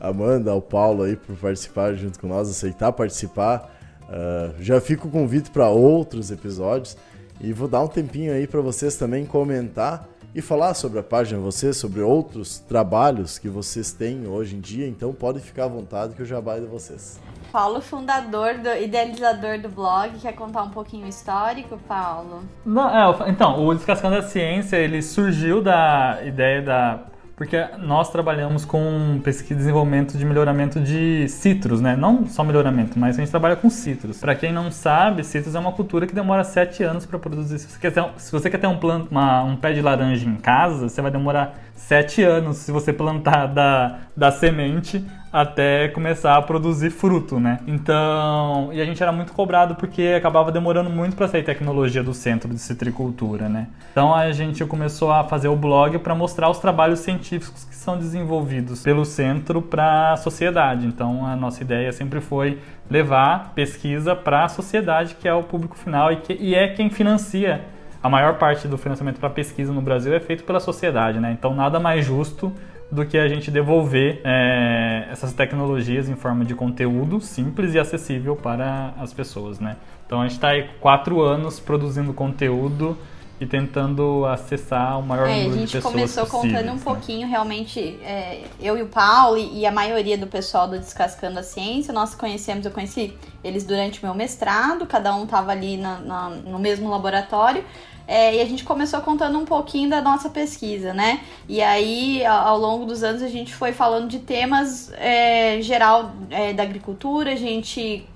a Amanda, ao Paulo aí por participar junto com nós, aceitar participar. Uh, já fica o convite para outros episódios e vou dar um tempinho aí para vocês também comentar e falar sobre a página de vocês, sobre outros trabalhos que vocês têm hoje em dia, então podem ficar à vontade que eu já baio de vocês. Paulo, fundador, do, idealizador do blog, quer contar um pouquinho o histórico, Paulo? Não, é, então, o Descascando a Ciência, ele surgiu da ideia da porque nós trabalhamos com pesquisa e desenvolvimento de melhoramento de citros, né? Não só melhoramento, mas a gente trabalha com citros. Para quem não sabe, citros é uma cultura que demora sete anos para produzir. Se você quer ter, um, se você quer ter um, plant, uma, um pé de laranja em casa, você vai demorar sete anos se você plantar da, da semente até começar a produzir fruto, né? Então, e a gente era muito cobrado porque acabava demorando muito para sair tecnologia do centro de citricultura, né? Então a gente começou a fazer o blog para mostrar os trabalhos científicos que são desenvolvidos pelo centro para a sociedade. Então a nossa ideia sempre foi levar pesquisa para a sociedade, que é o público final e, que, e é quem financia a maior parte do financiamento para pesquisa no Brasil é feito pela sociedade, né? Então nada mais justo do que a gente devolver é, essas tecnologias em forma de conteúdo simples e acessível para as pessoas, né? Então a gente está aí quatro anos produzindo conteúdo e tentando acessar o maior é, número de pessoas possível. A gente começou contando um né? pouquinho, realmente, é, eu e o Paulo e, a maioria do pessoal do Descascando a Ciência, nós conhecemos, eu conheci eles durante o meu mestrado, cada um estava ali na, na, no mesmo laboratório, é, e a gente começou contando um pouquinho da nossa pesquisa, né? E aí, ao longo dos anos, a gente foi falando de temas é, geral é, da agricultura, a gente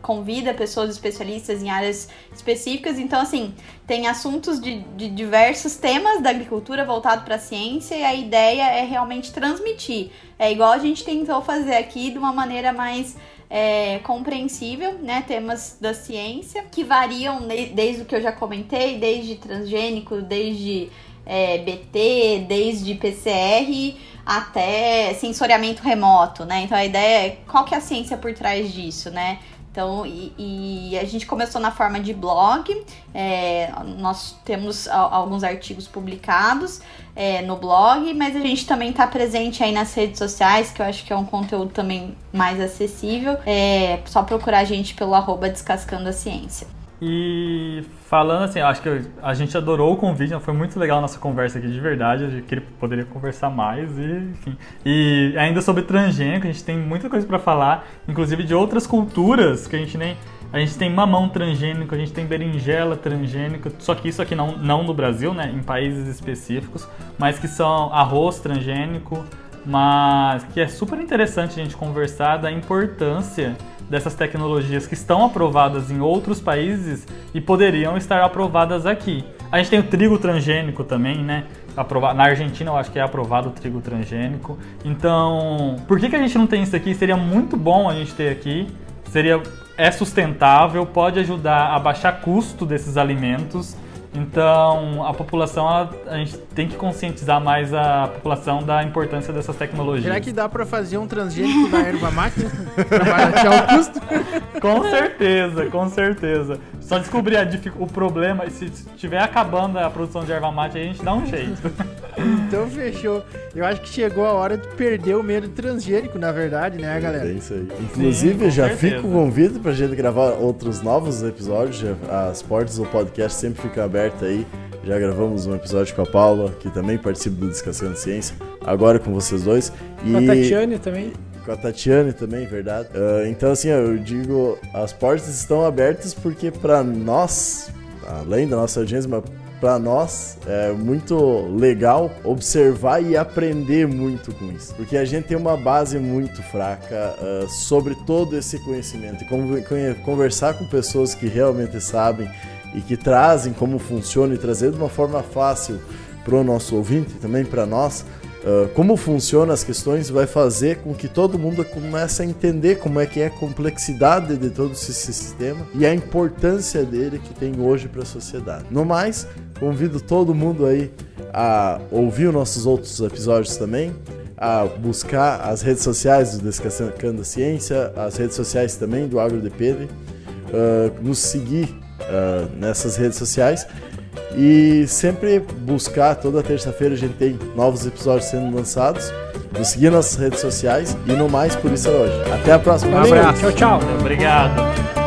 convida pessoas especialistas em áreas específicas. Então, assim, tem assuntos de, de diversos temas da agricultura voltado para a ciência e a ideia é realmente transmitir. É igual a gente tentou fazer aqui de uma maneira mais é, compreensível, né? Temas da ciência que variam desde o que eu já comentei, desde transgênico, desde é, BT, desde PCR até sensoriamento remoto, né? Então a ideia é qual que é a ciência por trás disso, né? Então, e, e, a gente começou na forma de blog. É, nós temos alguns artigos publicados é, no blog, mas a gente também está presente aí nas redes sociais, que eu acho que é um conteúdo também mais acessível. É só procurar a gente pelo arroba Descascando a Ciência. E falando assim, acho que a gente adorou o convite, foi muito legal a nossa conversa aqui de verdade, eu queria poderia conversar mais e enfim. E ainda sobre transgênico, a gente tem muita coisa para falar, inclusive de outras culturas que a gente nem a gente tem mamão transgênico, a gente tem berinjela transgênica, só que isso aqui não, não no Brasil, né, em países específicos, mas que são arroz transgênico, mas que é super interessante a gente conversar da importância dessas tecnologias que estão aprovadas em outros países e poderiam estar aprovadas aqui. A gente tem o trigo transgênico também, né? Na Argentina eu acho que é aprovado o trigo transgênico. Então, por que, que a gente não tem isso aqui? Seria muito bom a gente ter aqui. Seria é sustentável, pode ajudar a baixar custo desses alimentos então, a população, a, a, gente tem que conscientizar mais a população da importância dessas tecnologias. Será que dá para fazer um transgênico da erva mate para baratear o custo? com certeza, com certeza. Só descobrir a, o problema se estiver acabando a produção de erva mate, a gente dá um jeito. então, fechou. Eu acho que chegou a hora de perder o medo transgênico, na verdade, né, galera? É isso aí. Inclusive, Sim, já certeza. fica o convite pra gente gravar outros novos episódios. As portas do podcast sempre ficam abertas aberta aí. Já gravamos um episódio com a Paula, que também participa do Descansando Ciência, agora com vocês dois. E... Com a Tatiane também. Com a Tatiane também, verdade. Uh, então, assim, eu digo, as portas estão abertas porque para nós, além da nossa audiência, mas para nós é muito legal observar e aprender muito com isso, porque a gente tem uma base muito fraca uh, sobre todo esse conhecimento. E conversar com pessoas que realmente sabem e que trazem como funciona e trazer de uma forma fácil para o nosso ouvinte e também para nós uh, como funcionam as questões vai fazer com que todo mundo comece a entender como é que é a complexidade de todo esse sistema e a importância dele que tem hoje para a sociedade. No mais, convido todo mundo aí a ouvir os nossos outros episódios também, a buscar as redes sociais do Descascando a Ciência, as redes sociais também do AgroDPD, uh, nos seguir uh, nessas redes sociais. E sempre buscar, toda terça-feira a gente tem novos episódios sendo lançados. Nos seguir nas redes sociais e no mais por isso é hoje. Até a próxima. Um abraço. Tchau, tchau. Obrigado.